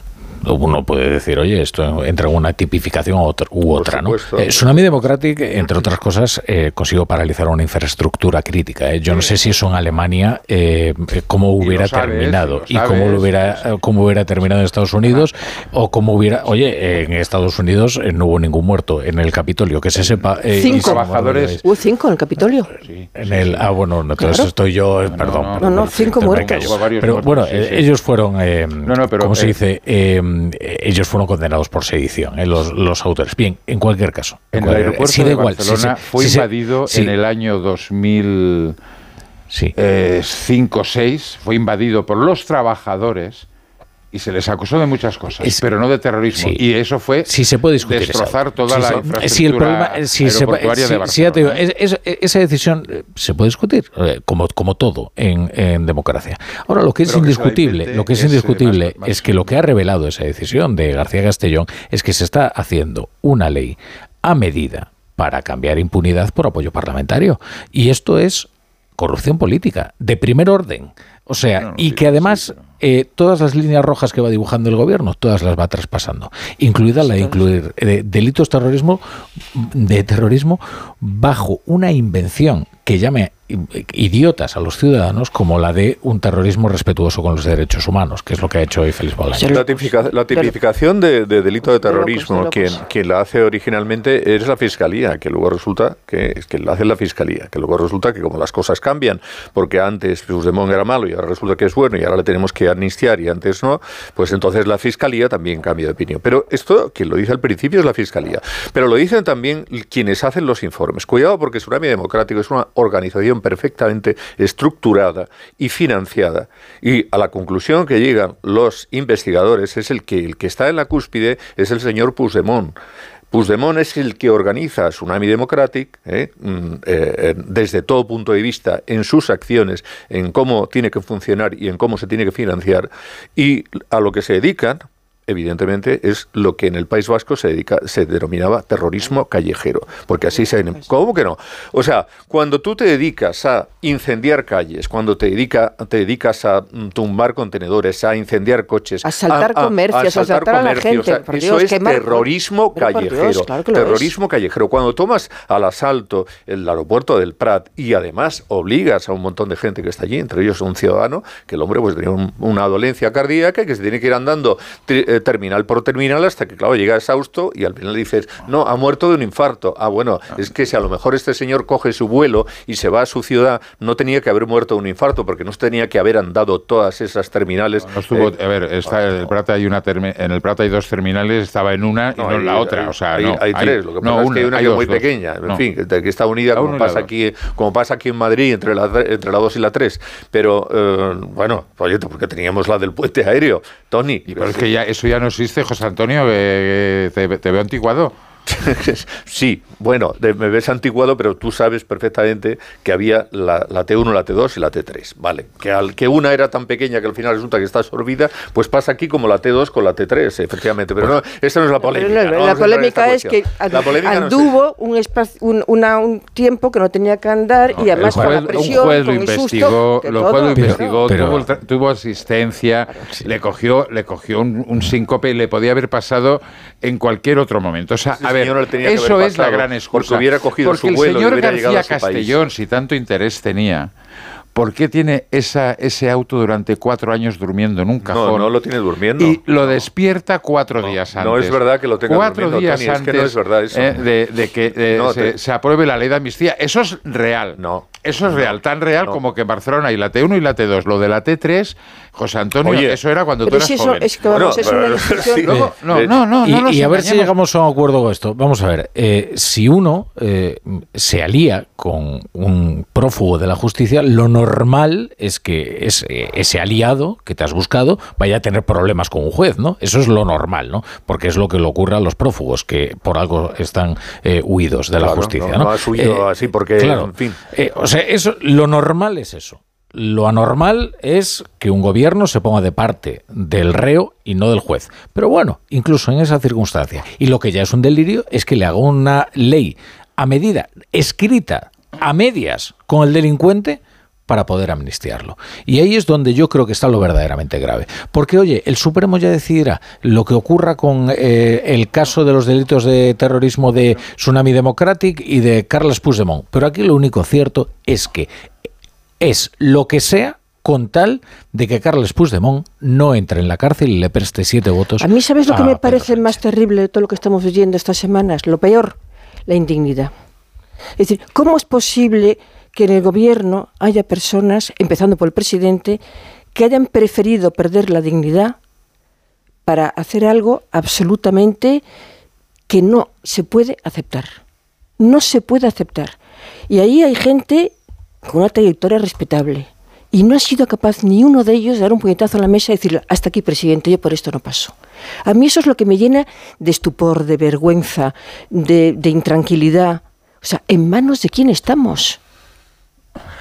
uno puede decir, oye, esto entra en una tipificación u otra, ¿no? Eh, Tsunami Democratic, entre otras cosas, eh, consiguió paralizar una infraestructura crítica. ¿eh? Yo no sé si eso en Alemania eh, cómo hubiera terminado y, cómo lo hubiera cómo hubiera terminado en Estados Unidos o cómo hubiera, oye, en Estados Unidos no hubo ningún muerto en el Capitolio, que se sepa. cinco trabajadores. Hubo cinco en el Capitolio. En el, ah, bueno, entonces estoy yo, perdón. No, no, cinco muertos. Pero bueno, ellos fueron, no, pero, ¿cómo se dice? Eh, ellos fueron condenados por sedición, eh, los, los, autores. Bien, en cualquier caso. En, el aeropuerto de Barcelona fue invadido en el año 2005 6, fue invadido por los trabajadores y se les acusó de muchas cosas, pero no de terrorismo. Y eso fue sí, se puede discutir destrozar toda la infraestructura aeroportuaria de Barcelona. esa decisión eh, se puede discutir, eh, como, como todo en, democracia. Ahora, lo que es indiscutible, lo que es, indiscutible es que lo que ha revelado esa decisión de García Castellón es que se está haciendo una ley a medida para cambiar impunidad por apoyo parlamentario. Y esto es corrupción política, de primer orden. O sea, y que además eh, todas las líneas rojas que va dibujando el gobierno, todas las va traspasando, incluida la de incluir eh, delitos terrorismo, de terrorismo bajo una invención que llame idiotas a los ciudadanos como la de un terrorismo respetuoso con los derechos humanos, que es lo que ha hecho hoy Félix Bolaños. La, tipificación de, delito de terrorismo, quien, quien, la hace originalmente es la Fiscalía, que luego resulta que, que la hace la Fiscalía, que luego resulta que como las cosas cambian, porque antes Puigdemont era malo y ahora resulta que es bueno y ahora le tenemos que amnistiar y antes no, pues entonces la Fiscalía también cambia de opinión. Pero esto, quien lo dice al principio es la Fiscalía, pero lo dicen también quienes hacen los informes. Cuidado porque Tsunami Democrático es una organización perfectamente estructurada y financiada. Y a la conclusión que llegan los investigadores es el que el que está en la cúspide es el señor Puigdemont. Puigdemont es el que organiza Tsunami Democratic ¿eh? Mm, eh, desde todo punto de vista en sus acciones, en cómo tiene que funcionar y en cómo se tiene que financiar y a lo que se dedican evidentemente, es lo que en el País Vasco se, dedica, se denominaba terrorismo callejero. Porque así se... ¿Cómo que no? O sea, cuando tú te dedicas a incendiar calles, cuando te, dedica, te dedicas a mm, tumbar contenedores, a incendiar coches... A saltar comercios, a, asaltar a la gente. eso es terrorismo callejero. terrorismo callejero. Cuando tomas al asalto el aeropuerto del Prat y además obligas a un montón de gente que está allí, entre ellos un ciudadano, que el hombre pues tenía una dolencia cardíaca y que se tiene que ir andando eh, terminal por terminal hasta que, claro, llega exhausto y al final dices, no, ha muerto de un infarto. Ah, bueno, ah. es que si a lo mejor este señor coge su vuelo y se va a su ciudad, no tenía que haber muerto de un infarto porque no tenía que haber andado todas esas terminales. No, eh, a ver, está, en, el Prata hay una en el Prata hay dos terminales, estaba en una y no, en la otra. o sea, hay, hay tres, lo que pasa es que hay una que es muy pequeña, en fin, que está unida como pasa, aquí, como pasa aquí en Madrid entre la, entre la 2 y la 3. Pero, eh, bueno, oye, porque teníamos la del puente aéreo, Tony. Y pero es que ya eso ya no existe, José Antonio, te, te veo antiguado. [LAUGHS] sí, bueno, me ves antiguado, pero tú sabes perfectamente que había la, T1, la T2 y la T3, ¿vale? Que al que una era tan pequeña que al final resulta que está absorbida, pues pasa aquí como la T2 con la T3, efectivamente. Pero no, esta no es la polémica. la polémica es que anduvo un, espacio, un, un, tiempo que no tenía que andar y además con la presión, un juez lo investigó, lo investigó, tuvo, asistencia, le cogió, le cogió un, síncope y le podía haber pasado en cualquier otro momento. O sea, a ver, eso es la gran excusa. Porque hubiera cogido porque su vuelo el señor y García Castellón, si tanto interés tenía, ¿Por qué tiene esa, ese auto durante cuatro años durmiendo en un cajón? No, no lo tiene durmiendo. Y lo despierta cuatro días antes. No es verdad que lo tenga cuatro días antes es que no es verdad eso. Eh, de, que eh, se, apruebe la ley de amnistía. Eso es real. No. Eso es real, tan real como que en Barcelona hay la T1 y la T2. Lo de la T3, José Antonio, eso era cuando tú eras joven. Es que vamos, es una no, [LAUGHS] no, no, no, Y, a ver si llegamos a un acuerdo con esto. Vamos a ver, si uno se alía con un prófugo de la justicia, lo normal normal es que ese, ese, aliado que te has buscado vaya a tener problemas con un juez, ¿no? Eso es lo normal, ¿no? Porque es lo que le ocurre a los prófugos, que por algo están eh, huidos de la justicia, ¿no? No, has huido así porque, claro, en fin. o sea, eso, lo normal es eso. Lo anormal es que un gobierno se ponga de parte del reo y no del juez. Pero bueno, incluso en esa circunstancia. Y lo que ya es un delirio es que le haga una ley a medida, escrita a medias con el delincuente para poder amnistiarlo. Y ahí es donde yo creo que está lo verdaderamente grave. Porque, oye, el Supremo ya decidirá lo que ocurra con eh, el caso de los delitos de terrorismo de Tsunami Democratic y de Carles Puigdemont. Pero aquí lo único cierto es que es lo que sea con tal de que Carles Puigdemont no entre en la cárcel y le preste siete votos. A mí, ¿sabes lo que me parece más terrible de todo lo que estamos viviendo estas semanas? Lo peor, la indignidad. Es decir, ¿cómo es posible que en el gobierno haya personas, empezando por el presidente, que hayan preferido perder la dignidad para hacer algo absolutamente que no se puede aceptar? No se puede aceptar. Y ahí hay gente con una trayectoria respetable. Y no ha sido capaz ni uno de ellos de dar un puñetazo a la mesa y decir, hasta aquí, presidente, yo por esto no paso. A mí eso es lo que me llena de estupor, de vergüenza, de, intranquilidad. O sea, ¿en manos de quién estamos?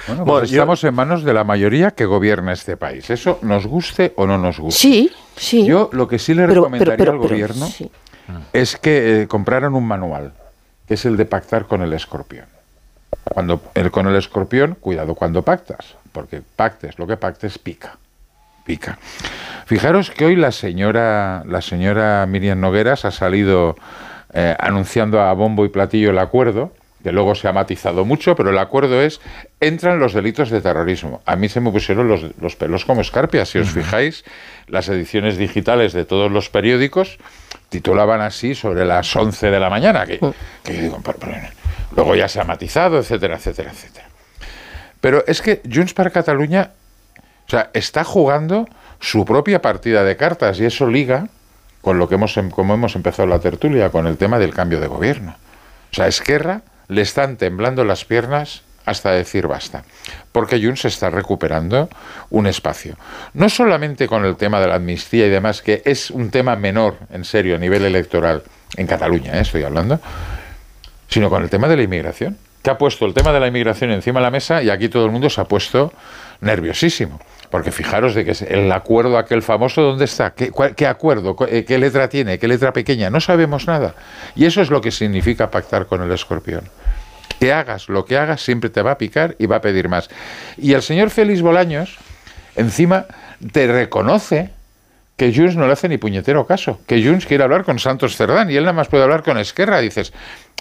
Bueno, pues estamos en manos de la mayoría que gobierna este país. Eso nos guste o no nos guste. Sí, sí. Yo lo que sí le recomendaría al gobierno es que eh, compraran un manual, que es el de pactar con el escorpión. Cuando el, con el escorpión, cuidado cuando pactas, porque pactes, lo que pactes pica. Pica. Fijaros que hoy la señora, la señora Miriam Nogueras ha salido eh, anunciando a bombo y platillo el acuerdo, que luego se ha matizado mucho, pero el acuerdo es, entran los delitos de terrorismo. A mí se me pusieron los, pelos como escarpias. Si os fijáis, las ediciones digitales de todos los periódicos titulaban así sobre las 11 de la mañana, que, que digo, Luego ya se ha matizado, etcétera, etcétera, etcétera. Pero es que Junts para Cataluña, o sea, está jugando su propia partida de cartas y eso liga con lo que hemos, em, como hemos empezado la tertulia, con el tema del cambio de gobierno. O sea, Esquerra le están temblando las piernas hasta decir basta, porque Junts está recuperando un espacio. No solamente con el tema de la amnistía y demás, que es un tema menor, en serio, a nivel electoral, en Cataluña, ¿eh? estoy hablando, sino con el tema de la inmigración, que ha puesto el tema de la inmigración encima de la mesa y aquí todo el mundo se ha puesto nerviosísimo. Porque fijaros de que el acuerdo aquel famoso, ¿dónde está? ¿Qué, ¿Qué, acuerdo? Eh, ¿Qué letra tiene? ¿Qué letra pequeña? No sabemos nada. Y eso es lo que significa pactar con el escorpión. Que hagas lo que hagas, siempre te va a picar y va a pedir más. Y el señor Félix Bolaños, encima, te reconoce que Junts no le hace ni puñetero caso, que Junts quiere hablar con Santos Cerdán y él nada más puede hablar con Esquerra. dices,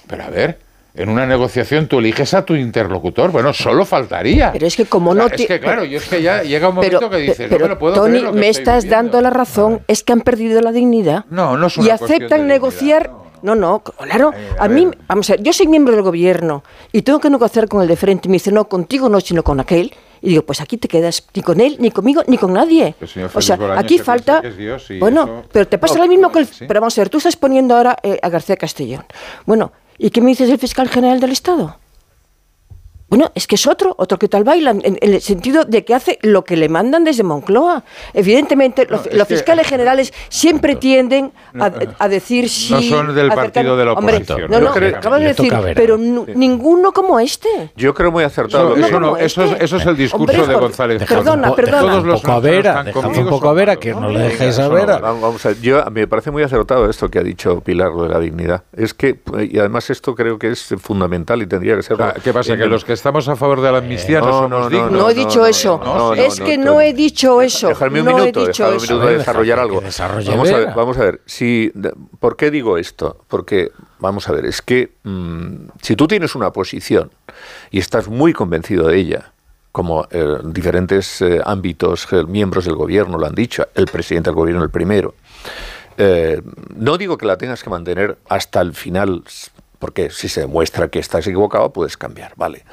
pero a ver, en una negociación tú eliges a tu interlocutor. Bueno, solo faltaría. Pero es que como no... Es que claro, yo es que ya llega un momento que dices, pero, no me lo puedo Tony, creer me estás dando la razón, es que han perdido la dignidad. No, no es una Y aceptan negociar... no. no, claro. Eh, a, mí, vamos a ver, yo soy miembro del gobierno y tengo que negociar con el de frente. Y me dice, no, contigo no, sino con aquel. Y digo, pues aquí te quedas ni con él, ni conmigo, ni con nadie. O sea, aquí falta... bueno, pero te pasa lo mismo con el... Pero vamos a ver, tú estás poniendo ahora eh, a García Castellón. Bueno, ¿Y qué me dices del fiscal general del Estado? Bueno, es que es otro, otro que tal baila, en, el sentido de que hace lo que le mandan desde Moncloa. Evidentemente, los, fiscales generales siempre tienden a, decir sí. No son del partido de la oposición. no, no, acabo de decir, pero ninguno como este. Yo creo muy acertado. eso, eso, es, eso, es, el discurso de González. Perdona, perdona. Todos los un poco a Vera, un poco a Vera, que no le dejéis a Vera. Vamos a, yo, me parece muy acertado esto que ha dicho Pilar, lo de la dignidad. Es que, y además esto creo que es fundamental y tendría que ser... ¿Qué pasa? Que los que estamos a favor de la amnistía no, somos dignos. No, he dicho eso. es que no he dicho eso. Déjame un minuto, déjame un minuto de desarrollar algo. Vamos a ver, vamos a ver. Si, ¿Por qué digo esto? Porque, vamos a ver, es que mm, si tú tienes una posición y estás muy convencido de ella, como eh, diferentes eh, ámbitos, eh, miembros del gobierno lo han dicho, el presidente del gobierno el primero, no digo que la tengas que mantener hasta el final, porque si se demuestra que estás equivocado, puedes cambiar, ¿vale?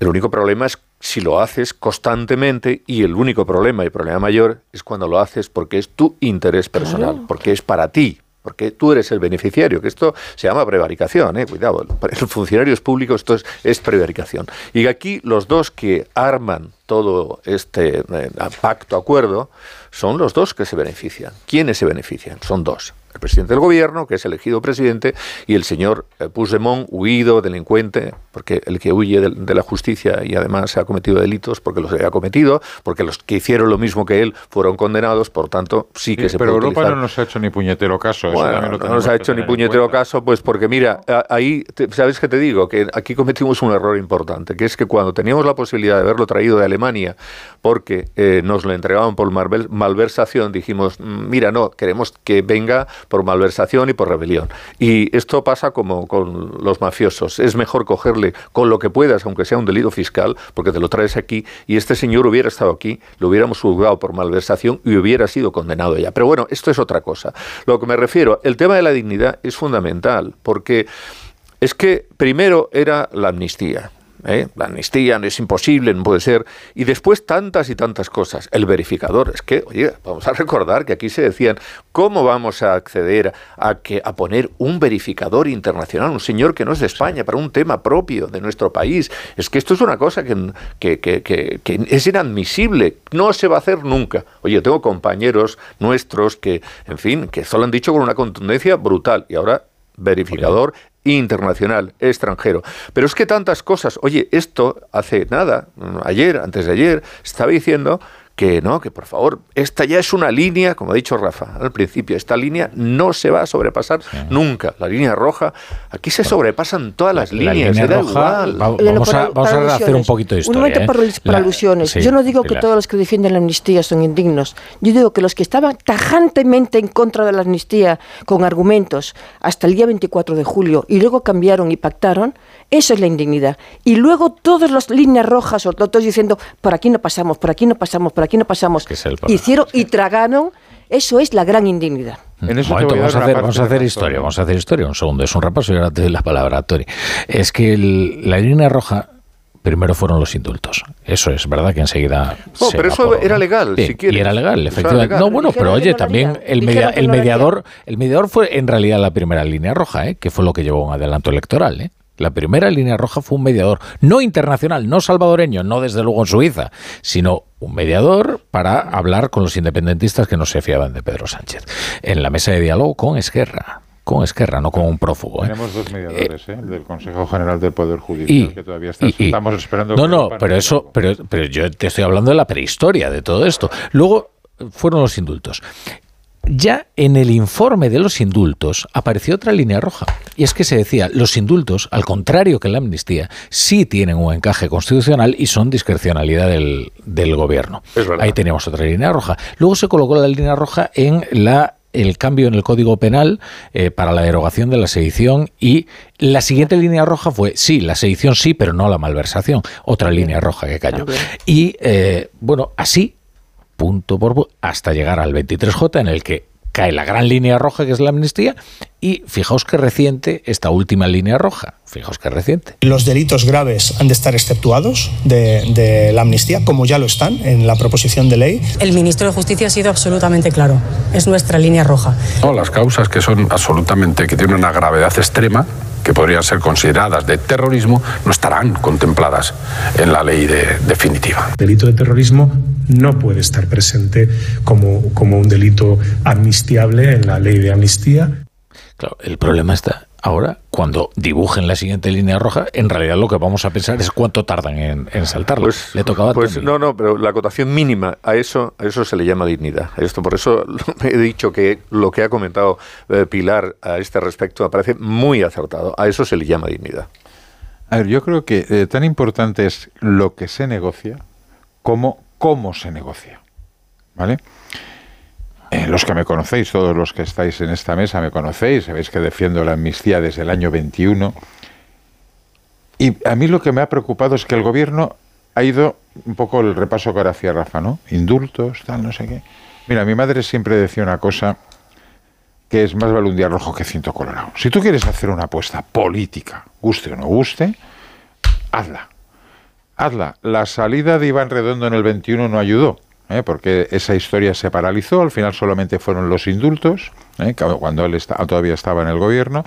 El único problema es si lo haces constantemente y el único problema y problema mayor es cuando lo haces porque es tu interés personal, porque es para ti, porque tú eres el beneficiario, que esto se llama prevaricación, ¿eh? cuidado, el funcionarios públicos esto es, es prevaricación. Y aquí los dos que arman todo este eh, pacto, acuerdo, son los dos que se benefician. ¿Quiénes se benefician? Son dos el presidente del gobierno, que es elegido presidente, y el señor eh, Puigdemont, huido, delincuente, porque el que huye de, la justicia y además se ha cometido delitos porque los había cometido, porque los que hicieron lo mismo que él fueron condenados, por tanto, sí que se pero puede Europa no nos ha hecho ni puñetero caso. no nos ha hecho ni puñetero caso, pues porque mira, ahí, ¿sabes qué te digo? Que aquí cometimos un error importante, que es que cuando teníamos la posibilidad de haberlo traído de Alemania, porque eh, nos lo entregaban por malversación, dijimos, mm, mira, no, queremos que venga por malversación y por rebelión. Y esto pasa como con los mafiosos. Es mejor cogerle con lo que puedas, aunque sea un delito fiscal, porque te lo traes aquí, y este señor hubiera estado aquí, lo hubiéramos juzgado por malversación y hubiera sido condenado ya. Pero bueno, esto es otra cosa. Lo que me refiero, el tema de la dignidad es fundamental, porque es que primero era la amnistía. ¿Eh? la amnistía no es imposible, no puede ser, y después tantas y tantas cosas. El verificador, es que, oye, vamos a recordar que aquí se decían, ¿cómo vamos a acceder a, que, a poner un verificador internacional, un señor que no es de España, para un tema propio de nuestro país? Es que esto es una cosa que, que, que, que es inadmisible, no se va a hacer nunca. Oye, tengo compañeros nuestros que, en fin, que solo han dicho con una contundencia brutal, y ahora verificador internacional, extranjero. Pero es que tantas cosas, oye, esto hace nada, ayer, antes de ayer, estaba diciendo que no, que por favor, esta ya es una línea, como ha dicho Rafa al principio, esta línea no se va a sobrepasar nunca. La línea roja, aquí se sobrepasan todas las líneas. vamos, a, vamos a, hacer un poquito de historia. Un momento ¿eh? para, alusiones. Yo no digo que todos los que defienden la amnistía son indignos. Yo digo que los que estaban tajantemente en contra de la amnistía con argumentos hasta el día 24 de julio y luego cambiaron y pactaron, eso es la indignidad. Y luego todas las líneas rojas o todos diciendo, por aquí no pasamos, por aquí no pasamos, por aquí no pasamos. Hicieron y tragaron. Eso es la gran indignidad. En ese momento, vamos, a hacer, vamos a hacer historia, vamos a hacer historia. Un segundo, es un repaso y ahora te doy la palabra, Tori. Es que la línea roja primero fueron los indultos. Eso es verdad que enseguida. No, pero eso era legal, si quieres. Y era legal, efectivamente. No, bueno, pero oye, también el, el mediador, el mediador fue en realidad la primera línea roja, ¿eh? que fue lo que llevó a un adelanto electoral. ¿eh? La primera línea roja fue un mediador, no internacional, no salvadoreño, no desde luego en Suiza, sino un mediador para hablar con los independentistas que no se fiaban de Pedro Sánchez. En la mesa de diálogo con Esquerra con Esquerra, no con un prófugo. ¿eh? Tenemos dos mediadores, ¿eh? del Consejo General del Poder Judicial, que todavía estamos esperando. No, no, pero eso, pero, pero yo te estoy hablando de la prehistoria de todo esto. Luego fueron los indultos ya en el informe de los indultos apareció otra línea roja. Y es que se decía, los indultos, al contrario que la amnistía, sí tienen un encaje constitucional y son discrecionalidad del, gobierno. Ahí teníamos otra línea roja. Luego se colocó la línea roja en la el cambio en el Código Penal eh, para la derogación de la sedición y la siguiente línea roja fue, sí, la sedición sí, pero no la malversación, otra línea roja que cayó. Y eh, bueno, así punto por punto, hasta llegar al 23J en el que cae la gran línea roja que es la amnistía y fijaos que reciente esta última línea roja, fijaos que reciente. Los delitos graves han de estar exceptuados de, la amnistía, como ya lo están en la proposición de ley. El ministro de Justicia ha sido absolutamente claro, es nuestra línea roja. las causas que son absolutamente, que tienen una gravedad extrema, que podrían ser consideradas de terrorismo, no estarán contempladas en la ley definitiva. El delito de terrorismo no puede estar presente como, como un delito amnistiable en la ley de amnistía. Claro, el problema está ahora, cuando dibujen la siguiente línea roja, en realidad lo que vamos a pensar es cuánto tardan en, en saltarlo. Pues, le tocaba pues no, no, pero la acotación mínima a eso, a eso se le llama dignidad. Esto por eso [LAUGHS] he dicho que lo que ha comentado eh, Pilar a este respecto me parece muy acertado. A eso se le llama dignidad. A ver, yo creo que eh, tan importante es lo que se negocia como cómo se negocia. ¿Vale? Eh, los que me conocéis, todos los que estáis en esta mesa me conocéis, sabéis que defiendo la amnistía desde el año 21. Y a mí lo que me ha preocupado es que el gobierno ha ido un poco el repaso que ahora hacía Rafa, ¿no? Indultos, tal, no sé qué. Mira, mi madre siempre decía una cosa que es más vale un día rojo que ciento colorado. Si tú quieres hacer una apuesta política, guste o no guste, hazla. Hazla. La salida de Iván Redondo en el 21 no ayudó ¿eh? porque esa historia se paralizó, al final solamente fueron los indultos, ¿eh? cuando él todavía estaba en el gobierno,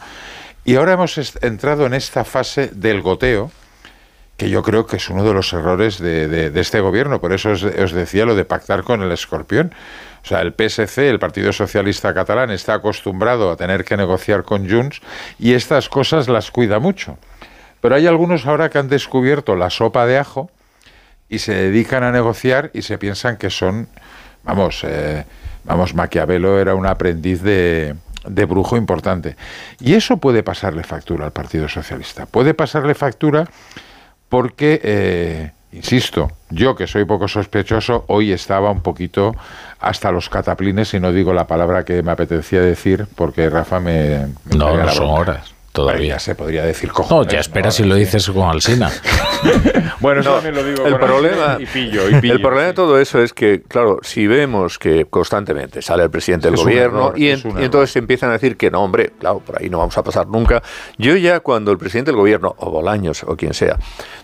y ahora hemos entrado en esta fase del goteo, que yo creo que es uno de los errores de, este gobierno. Por eso os, os, decía lo de pactar con el escorpión. O sea, el PSC, el Partido Socialista Catalán, está acostumbrado a tener que negociar con Junts y estas cosas las cuida mucho. Pero hay algunos ahora que han descubierto la sopa de ajo y se dedican a negociar y se piensan que son, vamos, eh, vamos, Maquiavelo era un aprendiz de, de brujo importante. Y eso puede pasarle factura al Partido Socialista. Puede pasarle factura porque, eh, insisto, yo que soy poco sospechoso, hoy estaba un poquito hasta los cataplines y no digo la palabra que me apetecía decir porque Rafa me... no, no son horas. Todavía se podría decir cojones. No, ya espera si lo dices con Alsina. [LAUGHS] bueno, eso también lo digo el problema, y pillo, y pillo, El problema de todo eso es que, claro, si vemos que constantemente sale el presidente del gobierno y, entonces empiezan a decir que no, hombre, claro, por ahí no vamos a pasar nunca. Yo ya cuando el presidente del gobierno, o Bolaños, o quien sea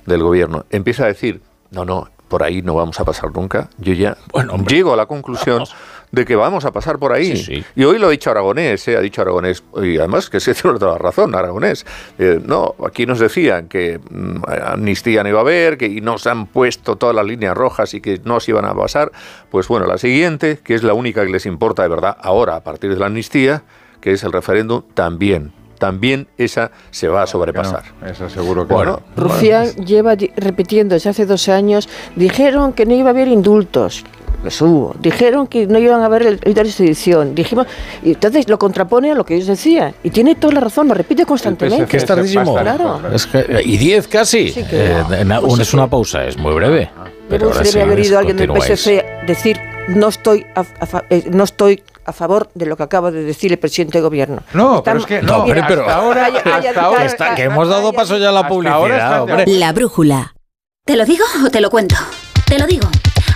del gobierno, empieza a decir, no, no, por ahí no vamos a pasar nunca, yo ya bueno, llego a la conclusión de que vamos a pasar por ahí. Y hoy lo ha dicho Aragonés, ¿eh? ha dicho Aragonés, y además que se [LAUGHS] tiene toda la razón, Aragonés. Eh, no, aquí nos decían que mm, amnistía no iba a haber, que y nos han puesto todas las líneas rojas y que no se iban a pasar. Pues bueno, la siguiente, que es la única que les importa de verdad ahora, a partir de la amnistía, que es el referéndum, también también esa se va a sobrepasar. esa seguro que bueno, Rufián lleva repitiendo desde hace dos años, dijeron que no iba a haber indultos, los hubo. Dijeron que no iban a haber el de sedición. Dijimos, y entonces lo contrapone a lo que ellos decían. Y tiene toda la razón, lo repite constantemente. Que es tardísimo. Claro. y diez casi. Eh, es una pausa, es muy breve. Pero, debe haber ido alguien del PSC decir no estoy a, eh, no estoy a favor de lo que acaba de decir el presidente de gobierno. No, pero es que no, pero, ahora, hasta ahora está, que hemos dado paso ya a la publicidad. La brújula. ¿Te lo digo o te lo cuento? Te lo digo.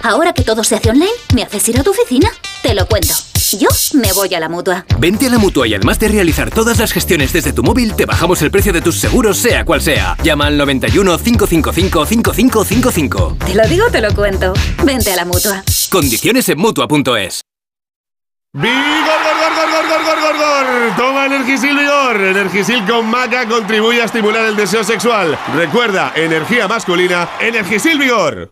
Ahora que todo se hace online, ¿me haces ir a tu oficina? Te lo cuento. Yo me voy a la mutua. Vente a la mutua y además de realizar todas las gestiones desde tu móvil, te bajamos el precio de tus seguros, sea cual sea. Llama al 91 555 5555. Te lo digo, te lo cuento. Vente a la mutua. Condiciones en mutua.es. ¡Vigor, gor, gor, gor, gor, gor, gor, Toma Energisil Vigor. Energisil con maca contribuye a estimular el deseo sexual. Recuerda, energía masculina, Energisil Vigor.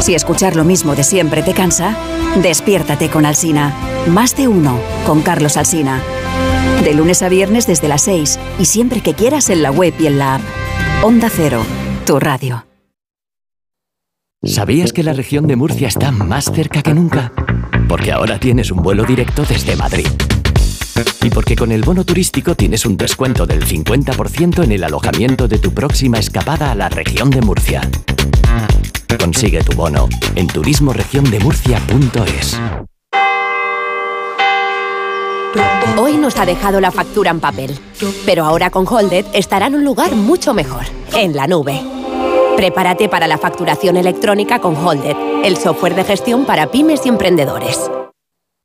Si escuchar lo mismo de siempre te cansa, despiértate con Alsina. Más de uno con Carlos Alsina. De lunes a viernes desde las 6 y siempre que quieras en la web y en la app. Onda Cero, tu radio. ¿Sabías que la región de Murcia está más cerca que nunca? Porque ahora tienes un vuelo directo desde Madrid. Y porque con el bono turístico tienes un descuento del 50% en el alojamiento de tu próxima escapada a la región de Murcia. Consigue tu bono en turismoregiondemurcia.es. Hoy nos ha dejado la factura en papel, pero ahora con Holded estará en un lugar mucho mejor, en la nube. Prepárate para la facturación electrónica con Holded, el software de gestión para pymes y emprendedores.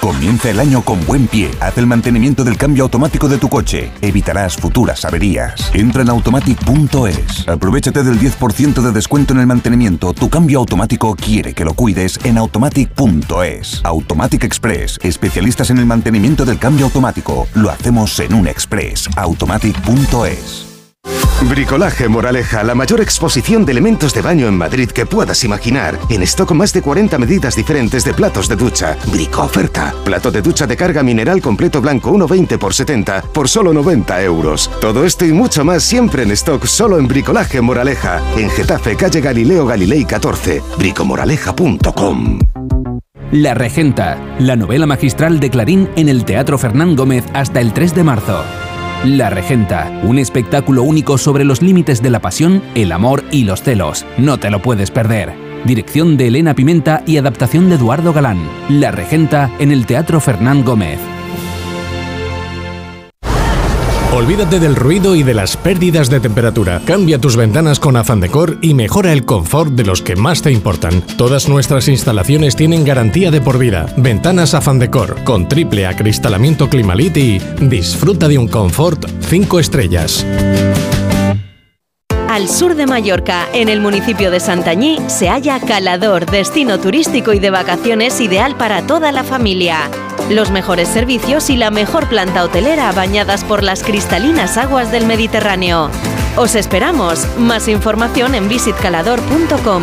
Comienza el año con buen pie. Haz el mantenimiento del cambio automático de tu coche. Evitarás futuras averías. Entra en automatic.es. Aprovechate del 10% de descuento en el mantenimiento. Tu cambio automático quiere que lo cuides en automatic.es. Automatic Express. Especialistas en el mantenimiento del cambio automático. Lo hacemos en un express. automatic.es. Bricolaje Moraleja, la mayor exposición de elementos de baño en Madrid que puedas imaginar. En stock más de 40 medidas diferentes de platos de ducha. Brico oferta. Plato de ducha de carga mineral completo blanco 1,20 por 70 por solo 90 euros. Todo esto y mucho más siempre en stock solo en Bricolaje Moraleja. En Getafe, calle Galileo Galilei 14. bricomoraleja.com. La Regenta, la novela magistral de Clarín en el Teatro Fernán Gómez hasta el 3 de marzo. La Regenta, un espectáculo único sobre los límites de la pasión, el amor y los celos. No te lo puedes perder. Dirección de Elena Pimenta y adaptación de Eduardo Galán. La Regenta en el Teatro Fernán Gómez. Olvídate del ruido y de las pérdidas de temperatura. Cambia tus ventanas con Afan Decor y mejora el confort de los que más te importan. Todas nuestras instalaciones tienen garantía de por vida. Ventanas Afan Decor con triple acristalamiento Climalit y disfruta de un confort 5 estrellas. Al sur de Mallorca, en el municipio de Santañí, se halla Calador, destino turístico y de vacaciones ideal para toda la familia. Los mejores servicios y la mejor planta hotelera bañadas por las cristalinas aguas del Mediterráneo. Os esperamos. Más información en visitcalador.com.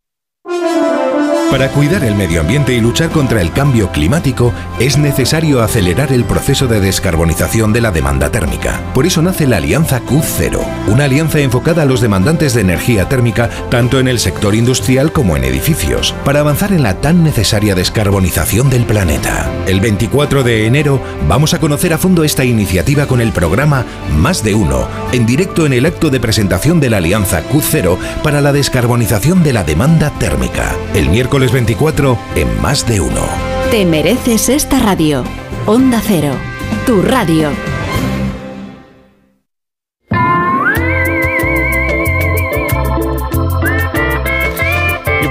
Para cuidar el medio ambiente y luchar contra el cambio climático es necesario acelerar el proceso de descarbonización de la demanda térmica. Por eso nace la Alianza Q0, una alianza enfocada a los demandantes de energía térmica tanto en el sector industrial como en edificios, para avanzar en la tan necesaria descarbonización del planeta. El 24 de enero vamos a conocer a fondo esta iniciativa con el programa Más de Uno, en directo en el acto de presentación de la Alianza Q0 para la descarbonización de la demanda térmica. El miércoles 24 en Más de Uno. Te mereces esta radio. Onda Cero, tu radio.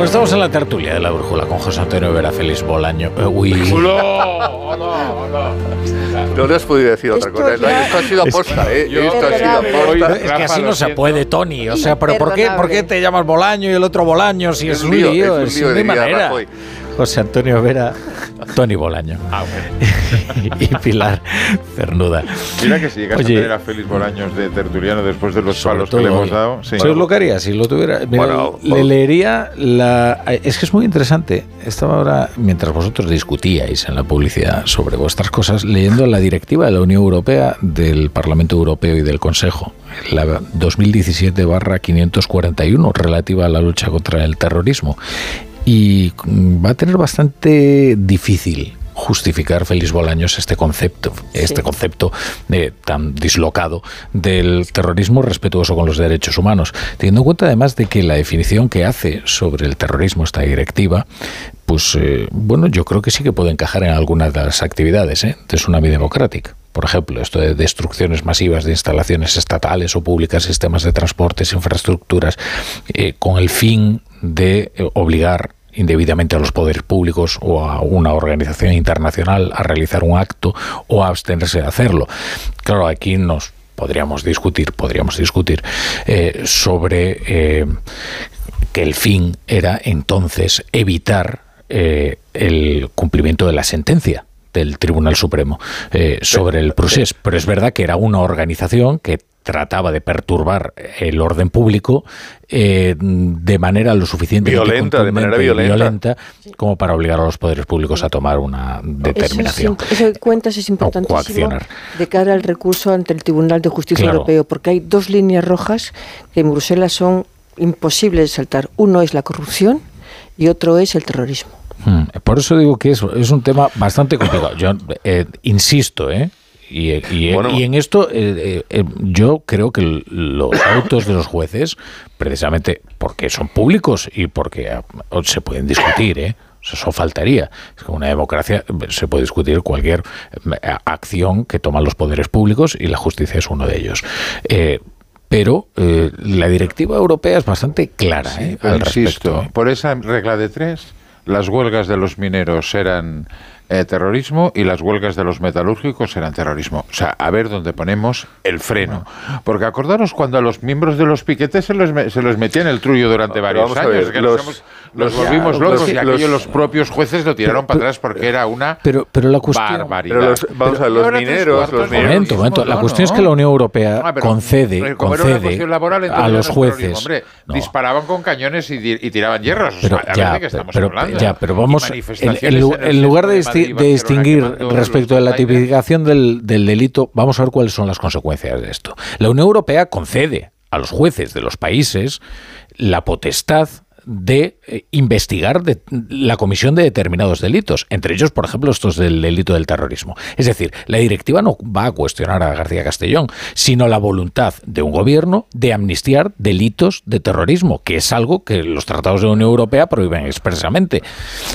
Pues estamos en la tertulia de la brújula con José Antonio Vera, Félix Bolaño. eh, uy. [LAUGHS] No le has podido decir otra cosa. Esto ha sido aposta, ¿eh? Esto ha sido aposta. Es que así no se puede, Tony. O sea, pero ¿por qué, ¿por qué te llamas Bolaño y el otro Bolaño si es, un lío? es un lío no de hay vida, manera. Rajoy. José Antonio Vera, Tony Bolaño. [LAUGHS] y Pilar Cernuda. Mira que si llegas Oye, a tener a Félix Bolaños de tertuliano después de los palos todo que le hemos dado. Sí. ¿Sabes lo que haría si lo tuviera? Mira, Bueno, le bueno. leería la. Es que es muy interesante. Estaba ahora, mientras vosotros discutíais en la publicidad sobre vuestras cosas, leyendo la directiva de la Unión Europea, del Parlamento Europeo y del Consejo, la 2017-541, relativa a la lucha contra el terrorismo. Y va a tener bastante difícil justificar Félix Bolaños este concepto, este concepto eh, tan dislocado del terrorismo respetuoso con los derechos humanos, teniendo en cuenta además de que la definición que hace sobre el terrorismo esta directiva, pues eh, bueno, yo creo que sí que puede encajar en algunas de las actividades ¿eh? de Tsunami Democratic. Por ejemplo, esto de destrucciones masivas de instalaciones estatales o públicas, sistemas de transportes, infraestructuras, eh, con el fin de eh, obligar indebidamente a los poderes públicos o a una organización internacional a realizar un acto o a abstenerse de hacerlo. Claro, aquí nos podríamos discutir, podríamos discutir eh, sobre eh, que el fin era entonces evitar eh, el cumplimiento de la sentencia del Tribunal Supremo eh, sobre el procés. Pero es verdad que era una organización que trataba de perturbar el orden público eh, de manera lo suficientemente Violenta, de manera violenta. como para obligar a los poderes públicos a tomar una determinación. Eso, es- eso que cuentas es importantísimo de cara al recurso ante el Tribunal de Justicia Claro. Europeo, porque hay dos líneas rojas que en Bruselas son imposibles de saltar. Uno es la corrupción y otro es el terrorismo. Hmm, Por eso digo que es, es un tema bastante complicado. Yo eh, insisto, ¿eh? Y, y- Bueno. y en esto eh, eh, eh, yo creo que los autos de los jueces, precisamente porque son públicos y porque ah, se pueden discutir, ¿eh? Eso faltaría. Es que en una democracia eh, se puede discutir cualquier eh, acción que toman los poderes públicos y la justicia es uno de ellos. Eh, pero eh, la directiva europea es bastante clara ¿eh? Al insisto, respecto. ¿eh? por esa regla de tres, las huelgas de los mineros eran eh, terrorismo y las huelgas de los metalúrgicos eran terrorismo. O sea, a ver dónde ponemos el freno. Porque acordaros cuando a los miembros de los piquetes se los, me- se los metía en el trullo durante Pero varios años. ver, que los- nos, hemos- nos los- volvimos locos los- y aquello los- los propios jueces lo tiraron Pero- para atrás porque era una Pero, pero la cuestión... barbaridad. Pero los- vamos a ver, los mineros, los mineros- Momento, momento. La no, cuestión es que la Unión Europea Ah, pero, concede, laboral, a los jueces. Hombre, No. disparaban con cañones y, tiraban hierros. O Pero sea, a ver ya, de qué estamos pero, hablando. ya, pero vamos, en, lugar de disti- de distinguir respecto de la tipificación del, del delito, vamos a ver cuáles son las consecuencias de esto. La Unión Europea concede a los jueces de los países la potestad de eh, investigar de- la comisión de determinados delitos, entre ellos, por ejemplo, estos del delito del terrorismo. Es decir, la directiva no va a cuestionar a García Castellón, sino la voluntad de un gobierno de amnistiar delitos de terrorismo, que es algo que los tratados de la Unión Europea prohíben expresamente.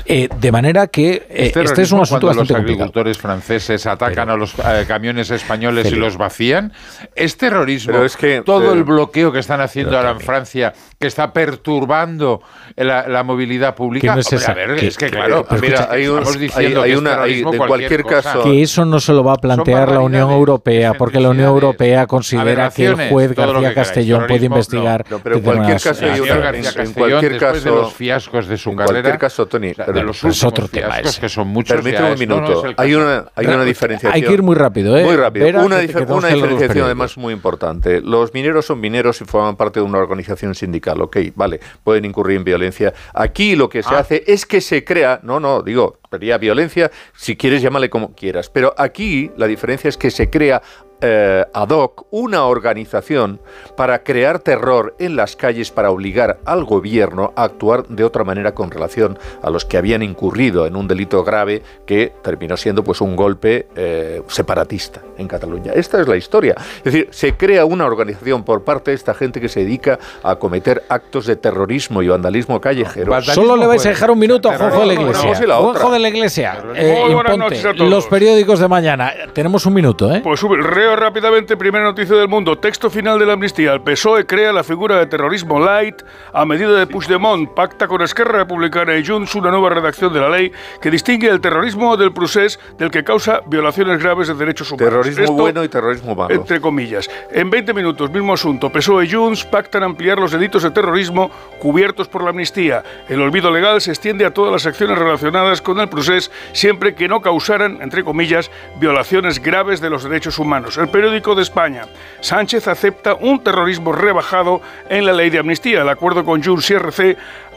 Eh, de manera que eh, Es este es un terrorismo asunto cuando bastante los complicado. agricultores franceses atacan a los eh, camiones españoles y los vacían. Es terrorismo. Pero es que, todo eh, el bloqueo que están haciendo pero ahora en. Francia, que está perturbando la, la movilidad Que pública. no es Hombre, esa- a ver, que- es que que- claro, pero mira, escucha, hay un- hay- diciendo hay que una- hay- en cualquier cosa. caso- que eso no se lo va a plantear la Unión Europea, porque la Unión Europea considera que el juez García que queráis. Castellón puede investigar. no, pero en cualquier caso hay una-. García en cualquier de los fiascos de su en carrera, cualquier caso, Tony, o sea, perdón, de los pero es otro tema ese. que son muchos. Permíteme un no, no, minuto. hay, una, hay una diferenciación. Hay que ir muy rápido, ¿eh? Muy rápido. Vera, una una diferenciación además muy importante. Los mineros son mineros y forman parte de una organización sindical. Ok, vale, pueden incurrir en violencia. Aquí lo que se Ah. hace es que se crea, no, no, digo, sería violencia, si quieres llámale como quieras. Pero aquí la diferencia es que se crea eh, ad hoc una organización para crear terror en las calles para obligar al gobierno a actuar de otra manera con relación a los que habían incurrido en un delito grave que terminó siendo pues un golpe eh, separatista en Cataluña. Esta es la historia. Es decir, se crea una organización por parte de esta gente que se dedica a cometer actos de terrorismo y vandalismo callejero. Solo le vais a dejar un minuto a Juanjo de la no, Iglesia. Juanjo de la Iglesia, eh, Muy buenas imponte. noches a todos. los periódicos de mañana. Tenemos un minuto, ¿eh? Pues sube, reo rápidamente, primera noticia del mundo. Texto final de la amnistía. El PSOE crea la figura de terrorismo light a medida de Puigdemont. Pacta con Esquerra Republicana y Junts una nueva redacción de la ley que distingue el terrorismo del procés del que causa violaciones graves de derechos humanos. Terrorismo Esto, bueno y terrorismo malo. Entre comillas. En 20 minutos, mismo asunto. PSOE y Junts pactan ampliar los delitos de terrorismo cubiertos por la amnistía. El olvido legal se extiende a todas las acciones relacionadas con el procés siempre que no causaran, entre comillas, violaciones graves de los derechos humanos. El periódico de España. Sánchez acepta un terrorismo rebajado en la ley de amnistía. El acuerdo con Junts y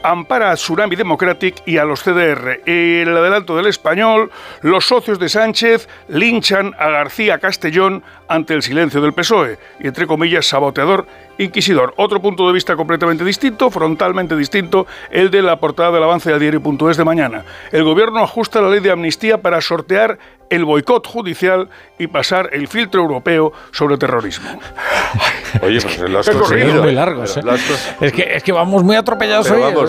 ampara a Tsunami Democratic y a los CDR. El adelanto del español, los socios de Sánchez linchan a García Castellón ante el silencio del PSOE y, entre comillas, saboteador, inquisidor. Otro punto de vista completamente distinto, frontalmente distinto, el de la portada del avance del diario.es de mañana. El gobierno ajusta la ley de amnistía para sortear el boicot judicial y pasar el filtro europeo sobre terrorismo. Oye, pues lo has conseguido. muy largos, ¿eh? Es que, es que vamos muy atropellados Pero hoy. vamos,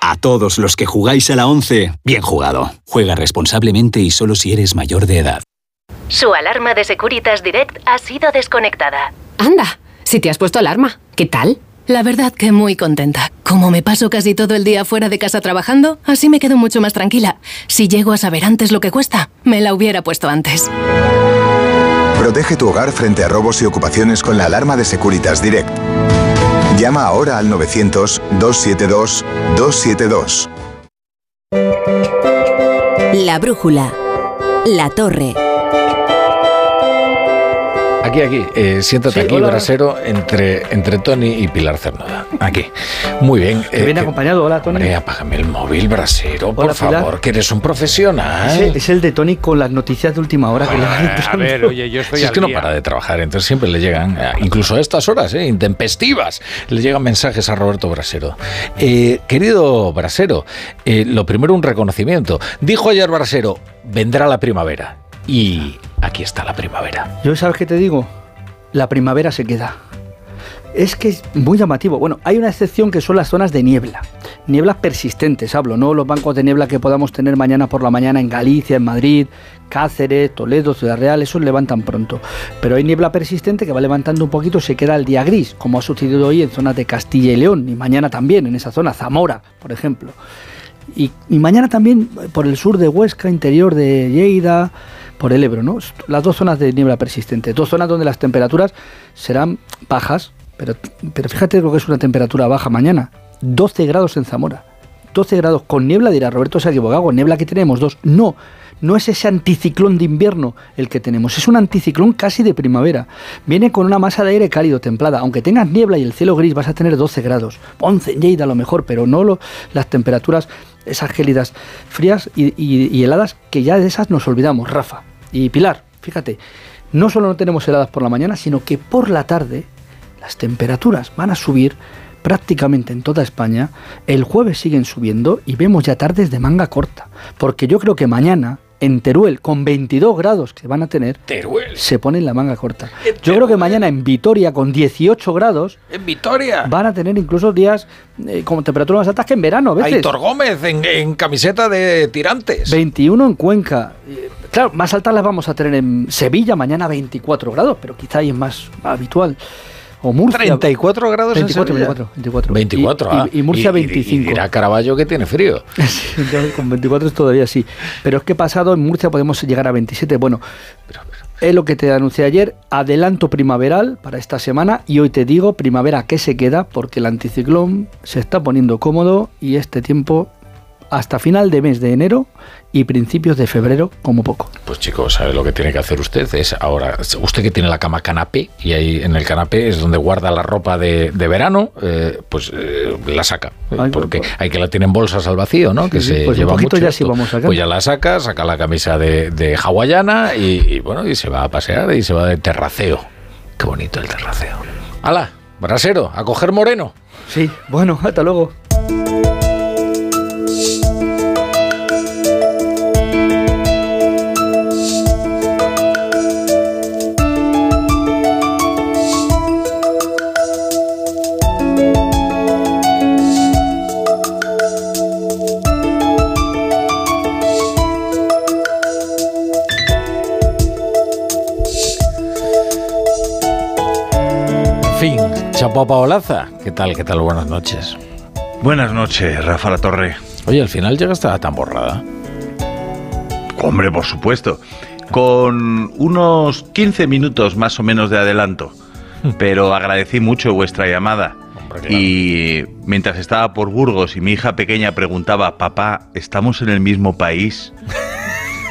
A todos los que jugáis a la 11, bien jugado. Juega responsablemente y solo si eres mayor de edad. Su alarma de Securitas Direct ha sido desconectada. Anda, si te has puesto alarma, ¿qué tal? La verdad que muy contenta. Como me paso casi todo el día fuera de casa trabajando, así me quedo mucho más tranquila. Si llego a saber antes lo que cuesta, me la hubiera puesto antes. Protege tu hogar frente a robos y ocupaciones con la alarma de Securitas Direct. Llama ahora al 900-272-272. La brújula. La torre. Aquí, aquí, eh, siéntate Sí, aquí, hola. brasero, entre, entre Tony y Pilar Cernuda. Aquí. Muy bien. Que viene acompañado, hola, Tony. Hombre, apágame el móvil, brasero, por Pilar. favor, que eres un profesional. Es el de Tony con las noticias de última hora que. [LAUGHS] Si es que no para de trabajar, entonces siempre le llegan, eh, incluso a estas horas, eh, intempestivas, le llegan mensajes a Roberto Brasero. Eh, querido Brasero, eh, lo primero un reconocimiento. Dijo ayer Brasero, vendrá la primavera. Y aquí está la primavera. Yo, ¿sabes qué te digo? La primavera se queda. Es que es muy llamativo. Bueno, hay una excepción que son las zonas de niebla. Nieblas persistentes, hablo, no los bancos de niebla que podamos tener mañana por la mañana en Galicia, en Madrid, Cáceres, Toledo, Ciudad Real, esos levantan pronto. Pero hay niebla persistente que va levantando un poquito, se queda el día gris, como ha sucedido hoy en zonas de Castilla y León, y mañana también en esa zona, Zamora, por ejemplo. Y, mañana también por el sur de Huesca, interior de Lleida, por el Ebro, ¿no? Las dos zonas de niebla persistente, dos zonas donde las temperaturas serán bajas, pero, pero fíjate lo que es una temperatura baja mañana, 12 grados en Zamora. 12 grados con niebla, dirá Roberto se ha equivocado, niebla que tenemos dos. No, no es ese anticiclón de invierno el que tenemos, es un anticiclón casi de primavera. Viene con una masa de aire cálido, templada. Aunque tengas niebla y el cielo gris, vas a tener 12 grados. 11 en Lleida a lo mejor, pero no lo- las temperaturas, esas gélidas frías y, y- y heladas, que ya de esas nos olvidamos, Rafa. Y Pilar, fíjate, no solo no tenemos heladas por la mañana, sino que por la tarde las temperaturas van a subir prácticamente en toda España. El jueves siguen subiendo y vemos ya tardes de manga corta. Porque yo creo que mañana en Teruel, con 22 grados que van a tener, se pone la manga corta. Yo creo que mañana en Vitoria, con 18 grados, En Vitoria. van a tener incluso días eh, con temperaturas más altas que en verano a veces. Aitor Gómez en, en camiseta de tirantes. 21 en Cuenca. Eh, Claro, más altas las vamos a tener en Sevilla, mañana 24 grados, pero quizá ahí es más habitual. O Murcia. 34 grados en 24, Sevilla. 24, 24. 24, Y- ah. y, y Murcia Y- y- 25. Y dirá Caraballo que tiene frío. [LAUGHS] Entonces, con 24 es todavía sí. Pero es que pasado en Murcia podemos llegar a 27. Bueno, es lo que te anuncié ayer. Adelanto primaveral para esta semana. Y hoy te digo, primavera que se queda, porque el anticiclón se está poniendo cómodo y este tiempo hasta final de mes de enero y principios de febrero como poco. Pues chicos, ¿sabe lo que tiene que hacer usted? Es ahora, usted que tiene la cama canapé y ahí en el canapé es donde guarda la ropa de, de verano, eh, pues eh, la saca. Ay, porque pues- hay que la tiene en bolsas al vacío, ¿no? que Sí, se pues un lleva poquito mucho ya sí vamos sacando. Pues ya la saca, saca la camisa de, de hawaiana y, y bueno, y se va a pasear y se va de terraceo. Qué bonito el terraceo. ¡Hala! Brasero, a coger moreno. Sí, bueno, hasta luego. Chapo Paolaza. ¿Qué tal? ¿Qué tal? Buenas noches. Buenas noches, Rafa La Torre. Oye, al final llega hasta tan borrada. Hombre, por supuesto. Con unos 15 minutos más o menos de adelanto. Pero agradecí mucho vuestra llamada. Y mientras estaba por Burgos y mi hija pequeña preguntaba, papá, ¿estamos en el mismo país?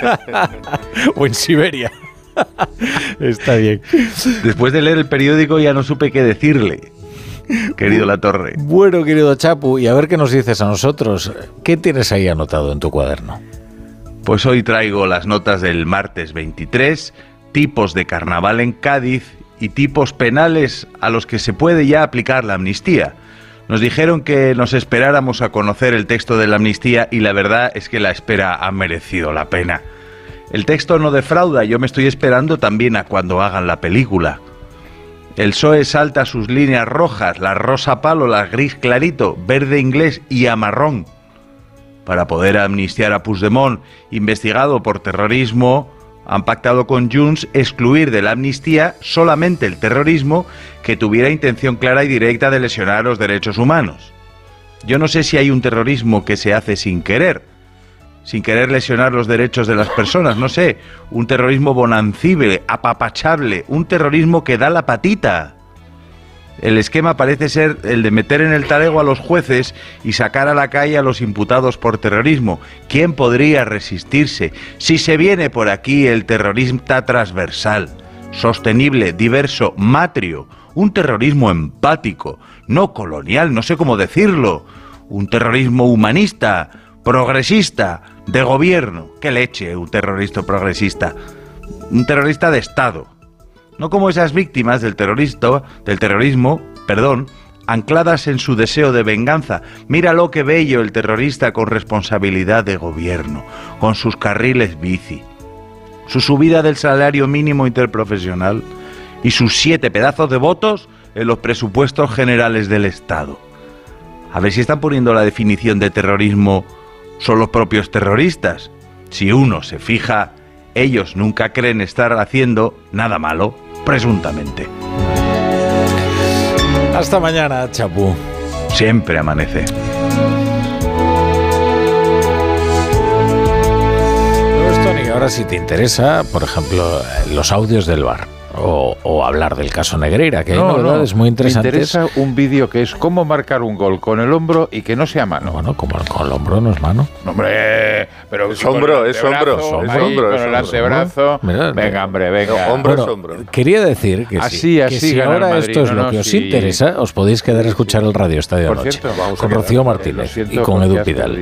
[LAUGHS] o en Siberia. Está bien. Después de leer el periódico ya no supe qué decirle, querido La Torre. Bueno, querido Chapu, y a ver qué nos dices a nosotros. ¿Qué tienes ahí anotado en tu cuaderno? Pues hoy traigo las notas del martes 23, tipos de carnaval en Cádiz y tipos penales a los que se puede ya aplicar la amnistía. Nos dijeron que nos esperáramos a conocer el texto de la amnistía y la verdad es que la espera ha merecido la pena. El texto no defrauda, yo me estoy esperando también a cuando hagan la película. El PSOE salta sus líneas rojas, la rosa palo, la gris clarito, verde inglés y a marrón para poder amnistiar a Puigdemont, investigado por terrorismo, han pactado con Junts excluir de la amnistía solamente el terrorismo que tuviera intención clara y directa de lesionar los derechos humanos. Yo no sé si hay un terrorismo que se hace sin querer, sin querer lesionar los derechos de las personas, no sé, un terrorismo bonancible, apapachable, un terrorismo que da la patita. El esquema parece ser el de meter en el talego a los jueces y sacar a la calle a los imputados por terrorismo. ¿Quién podría resistirse si se viene por aquí el terrorismo transversal, sostenible, diverso, matrio, un terrorismo empático, no colonial, no sé cómo decirlo, un terrorismo humanista, progresista, de gobierno? ¿Qué leche un terrorista progresista? Un terrorista de Estado no como esas víctimas del terrorista, del terrorismo, perdón, ancladas en su deseo de venganza. Mira lo que bello el terrorista con responsabilidad de gobierno, con sus carriles bici, su subida del salario mínimo interprofesional y sus siete pedazos de votos en los presupuestos generales del Estado. A ver si están poniendo la definición de terrorismo son los propios terroristas. Si uno se fija, ellos nunca creen estar haciendo nada malo presuntamente. Hasta mañana, Chapú. Siempre amanece. Tony, ahora si te interesa, por ejemplo, los audios del bar o, hablar del caso Negreira, que hay novedades muy interesantes. Me interesa un vídeo que es cómo marcar un gol con el hombro y que no sea mano. Bueno, como con el hombro no es mano. hombre, pero es hombro, es hombro, es hombro, con el antebrazo. venga, hombre, venga. hombro es hombro. Quería decir que así, si, así si ahora esto es lo que os interesa, os podéis quedar a escuchar el Radio Estadio Por Noche cierto, vamos con Rocío Martínez y con Edu Pidal.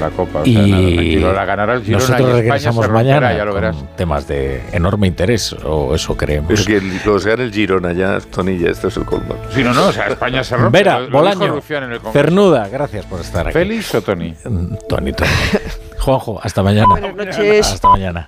La copa, o y nada, tranquilo, la ganará el Girona y nosotros regresamos mañana con temas de enorme interés, o eso creemos. Es que los gana el Girona ya, Tony, ya esto es el colmo. Sí, no, no, o sea, España se rompe. Vera, Lo- lo Bolaño. Cernuda, gracias por estar aquí. ¿Félix o Tony? Tony, Tony. [LAUGHS] Juanjo, hasta mañana. Buenas noches. Hasta mañana.